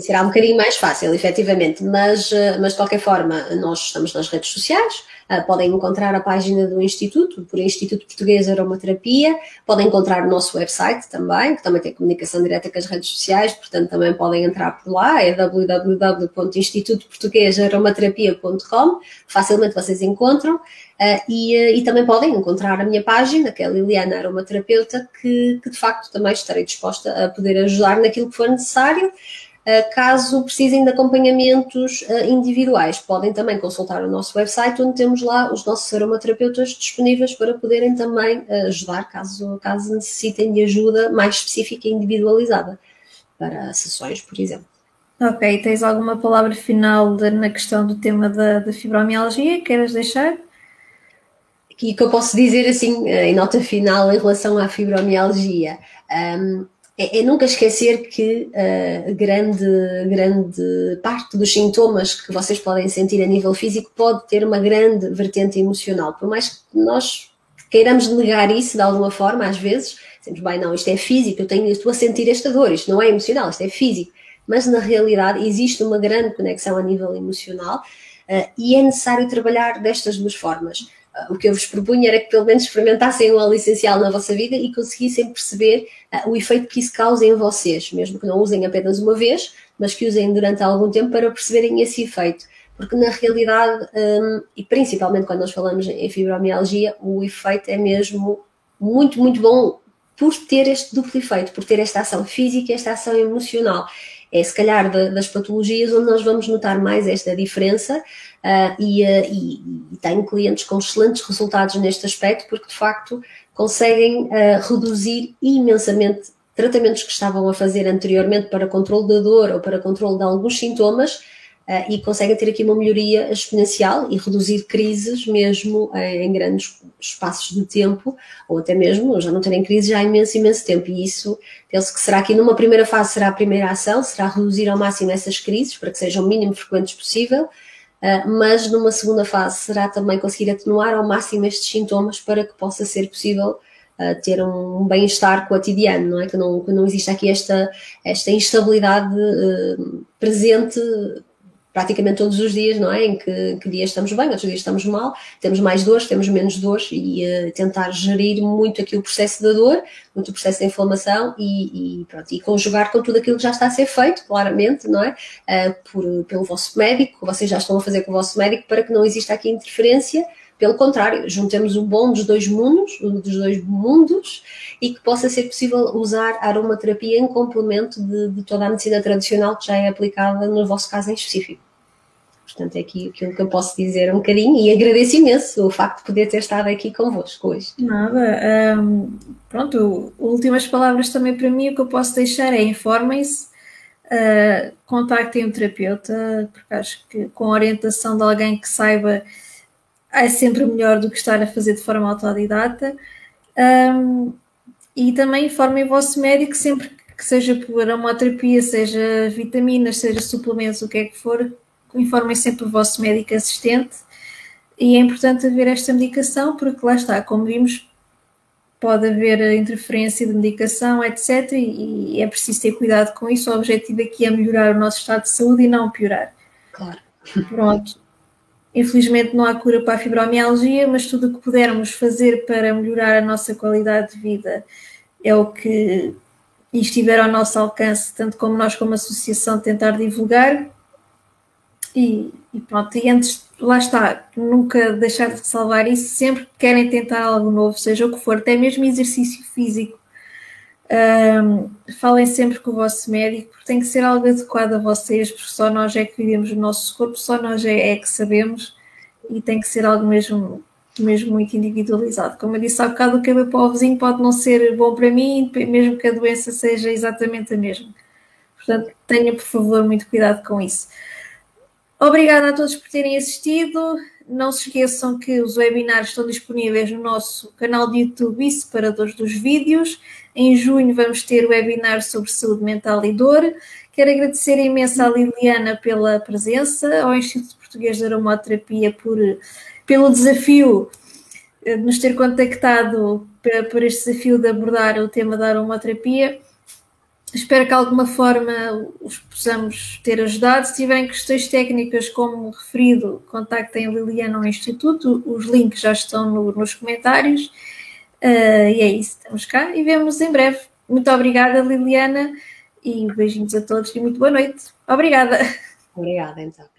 será um bocadinho mais fácil, efetivamente, mas, eh, mas de qualquer forma, nós estamos nas redes sociais, eh, podem encontrar a página do Instituto, por Instituto Português Aromaterapia, podem encontrar o nosso website também, que também tem comunicação direta com as redes sociais, portanto também podem entrar por lá, é www.institutoportuguesaromaterapia.com, facilmente vocês encontram, Uh, e, e, também podem encontrar a minha página, que é Liliana Aromaterapeuta, que, que de facto também estarei disposta a poder ajudar naquilo que for necessário. Uh, caso precisem de acompanhamentos individuais, podem também consultar o nosso website, onde temos lá os nossos aromaterapeutas disponíveis para poderem também ajudar, caso, caso necessitem de ajuda mais específica e individualizada para sessões, por exemplo. Ok, tens alguma palavra final de, na questão do tema da, da fibromialgia? Queres deixar? que, que eu posso dizer assim, eh, em nota final, em relação à fibromialgia, um, é, é, nunca esquecer que uh, grande, grande parte dos sintomas que vocês podem sentir a nível físico pode ter uma grande vertente emocional. Por mais que nós queiramos negar isso de alguma forma, às vezes, sempre bem, não, isto é físico, eu, tenho, estou a sentir esta dor, isto não é emocional, isto é físico. Mas na realidade existe uma grande conexão a nível emocional uh, e é necessário trabalhar destas duas formas o que eu vos propunha era que pelo menos experimentassem o óleo essencial na vossa vida e conseguissem perceber uh, o efeito que isso causa em vocês, mesmo que não usem apenas uma vez, mas que usem durante algum tempo para perceberem esse efeito. Porque na realidade, um, e principalmente quando nós falamos em fibromialgia, o efeito é mesmo muito, muito bom por ter este duplo efeito, por ter esta ação física e esta ação emocional. É se calhar das patologias onde nós vamos notar mais esta diferença uh, e, uh, e, e, tenho clientes com excelentes resultados neste aspecto porque de facto conseguem uh, reduzir imensamente tratamentos que estavam a fazer anteriormente para controle da dor ou para controle de alguns sintomas e conseguem ter aqui uma melhoria exponencial e reduzir crises mesmo em grandes espaços de tempo, ou até mesmo já não terem crise já há imenso, imenso tempo. E isso, penso que será aqui numa primeira fase será a primeira ação, será reduzir ao máximo essas crises para que sejam o mínimo frequentes possível. Uh, mas numa segunda fase será também conseguir atenuar ao máximo estes sintomas para que possa ser possível uh, ter um bem-estar cotidiano, não é? Que não, que não exista aqui esta, esta instabilidade uh, presente praticamente todos os dias, não é? Em que, que dias estamos bem, outros dias estamos mal, temos mais dores, temos menos dores e uh, tentar gerir muito aqui o processo da dor, muito o processo da inflamação e, e, pronto, e conjugar com tudo aquilo que já está a ser feito, claramente, não é? Uh, por, pelo vosso médico, vocês já estão a fazer com o vosso médico para que não exista aqui interferência. Pelo contrário, juntemos o bom dos dois mundos, dos dois mundos, e que possa ser possível usar a aromaterapia em complemento de, de toda a medicina tradicional que já é aplicada no vosso caso em específico. Portanto, é aqui aquilo que eu posso dizer um bocadinho e agradeço imenso o facto de poder ter estado aqui convosco hoje. Nada. Um, pronto, últimas palavras também para mim, o que eu posso deixar é informem-se, uh, contactem um terapeuta, porque acho que com a orientação de alguém que saiba é sempre melhor do que estar a fazer de forma autodidata. Um, e também informem o vosso médico sempre que seja por aromaterapia, seja vitaminas, seja suplementos, o que é que for, informem sempre o vosso médico assistente e é importante haver esta medicação porque lá está, como vimos, pode haver interferência de medicação, etc. E, é preciso ter cuidado com isso. O objetivo aqui é melhorar o nosso estado de saúde e não piorar. Claro. Pronto. Infelizmente não há cura para a fibromialgia, mas tudo o que pudermos fazer para melhorar a nossa qualidade de vida é o que estiver ao nosso alcance, tanto como nós como associação tentar divulgar. E, e, pronto, e antes, lá está, nunca deixar de salvar isso, sempre que querem tentar algo novo, seja o que for, até mesmo exercício físico, um, falem sempre com o vosso médico, porque tem que ser algo adequado a vocês, porque só nós é que vivemos o nosso corpo, só nós é, é que sabemos, e tem que ser algo mesmo, mesmo muito individualizado. Como eu disse há bocado, o é para o vizinho pode não ser bom para mim, mesmo que a doença seja exatamente a mesma. Portanto, tenha, por favor, muito cuidado com isso. Obrigada a todos por terem assistido. Não se esqueçam que os webinars estão disponíveis no nosso canal de YouTube e separadores dos vídeos. Em junho vamos ter webinar sobre saúde mental e dor. Quero agradecer imenso à Liliana pela presença, ao Instituto Português de Aromaterapia por, pelo desafio de nos ter contactado por este desafio de abordar o tema da aromaterapia Espero que de alguma forma os possamos ter ajudado. Se tiverem questões técnicas, como referido, contactem a Liliana ao Instituto. Os links já estão no, nos comentários. Uh, e é isso, estamos cá e vemos em breve. Muito obrigada, Liliana, e beijinhos a todos e muito boa noite. Obrigada. Obrigada, então.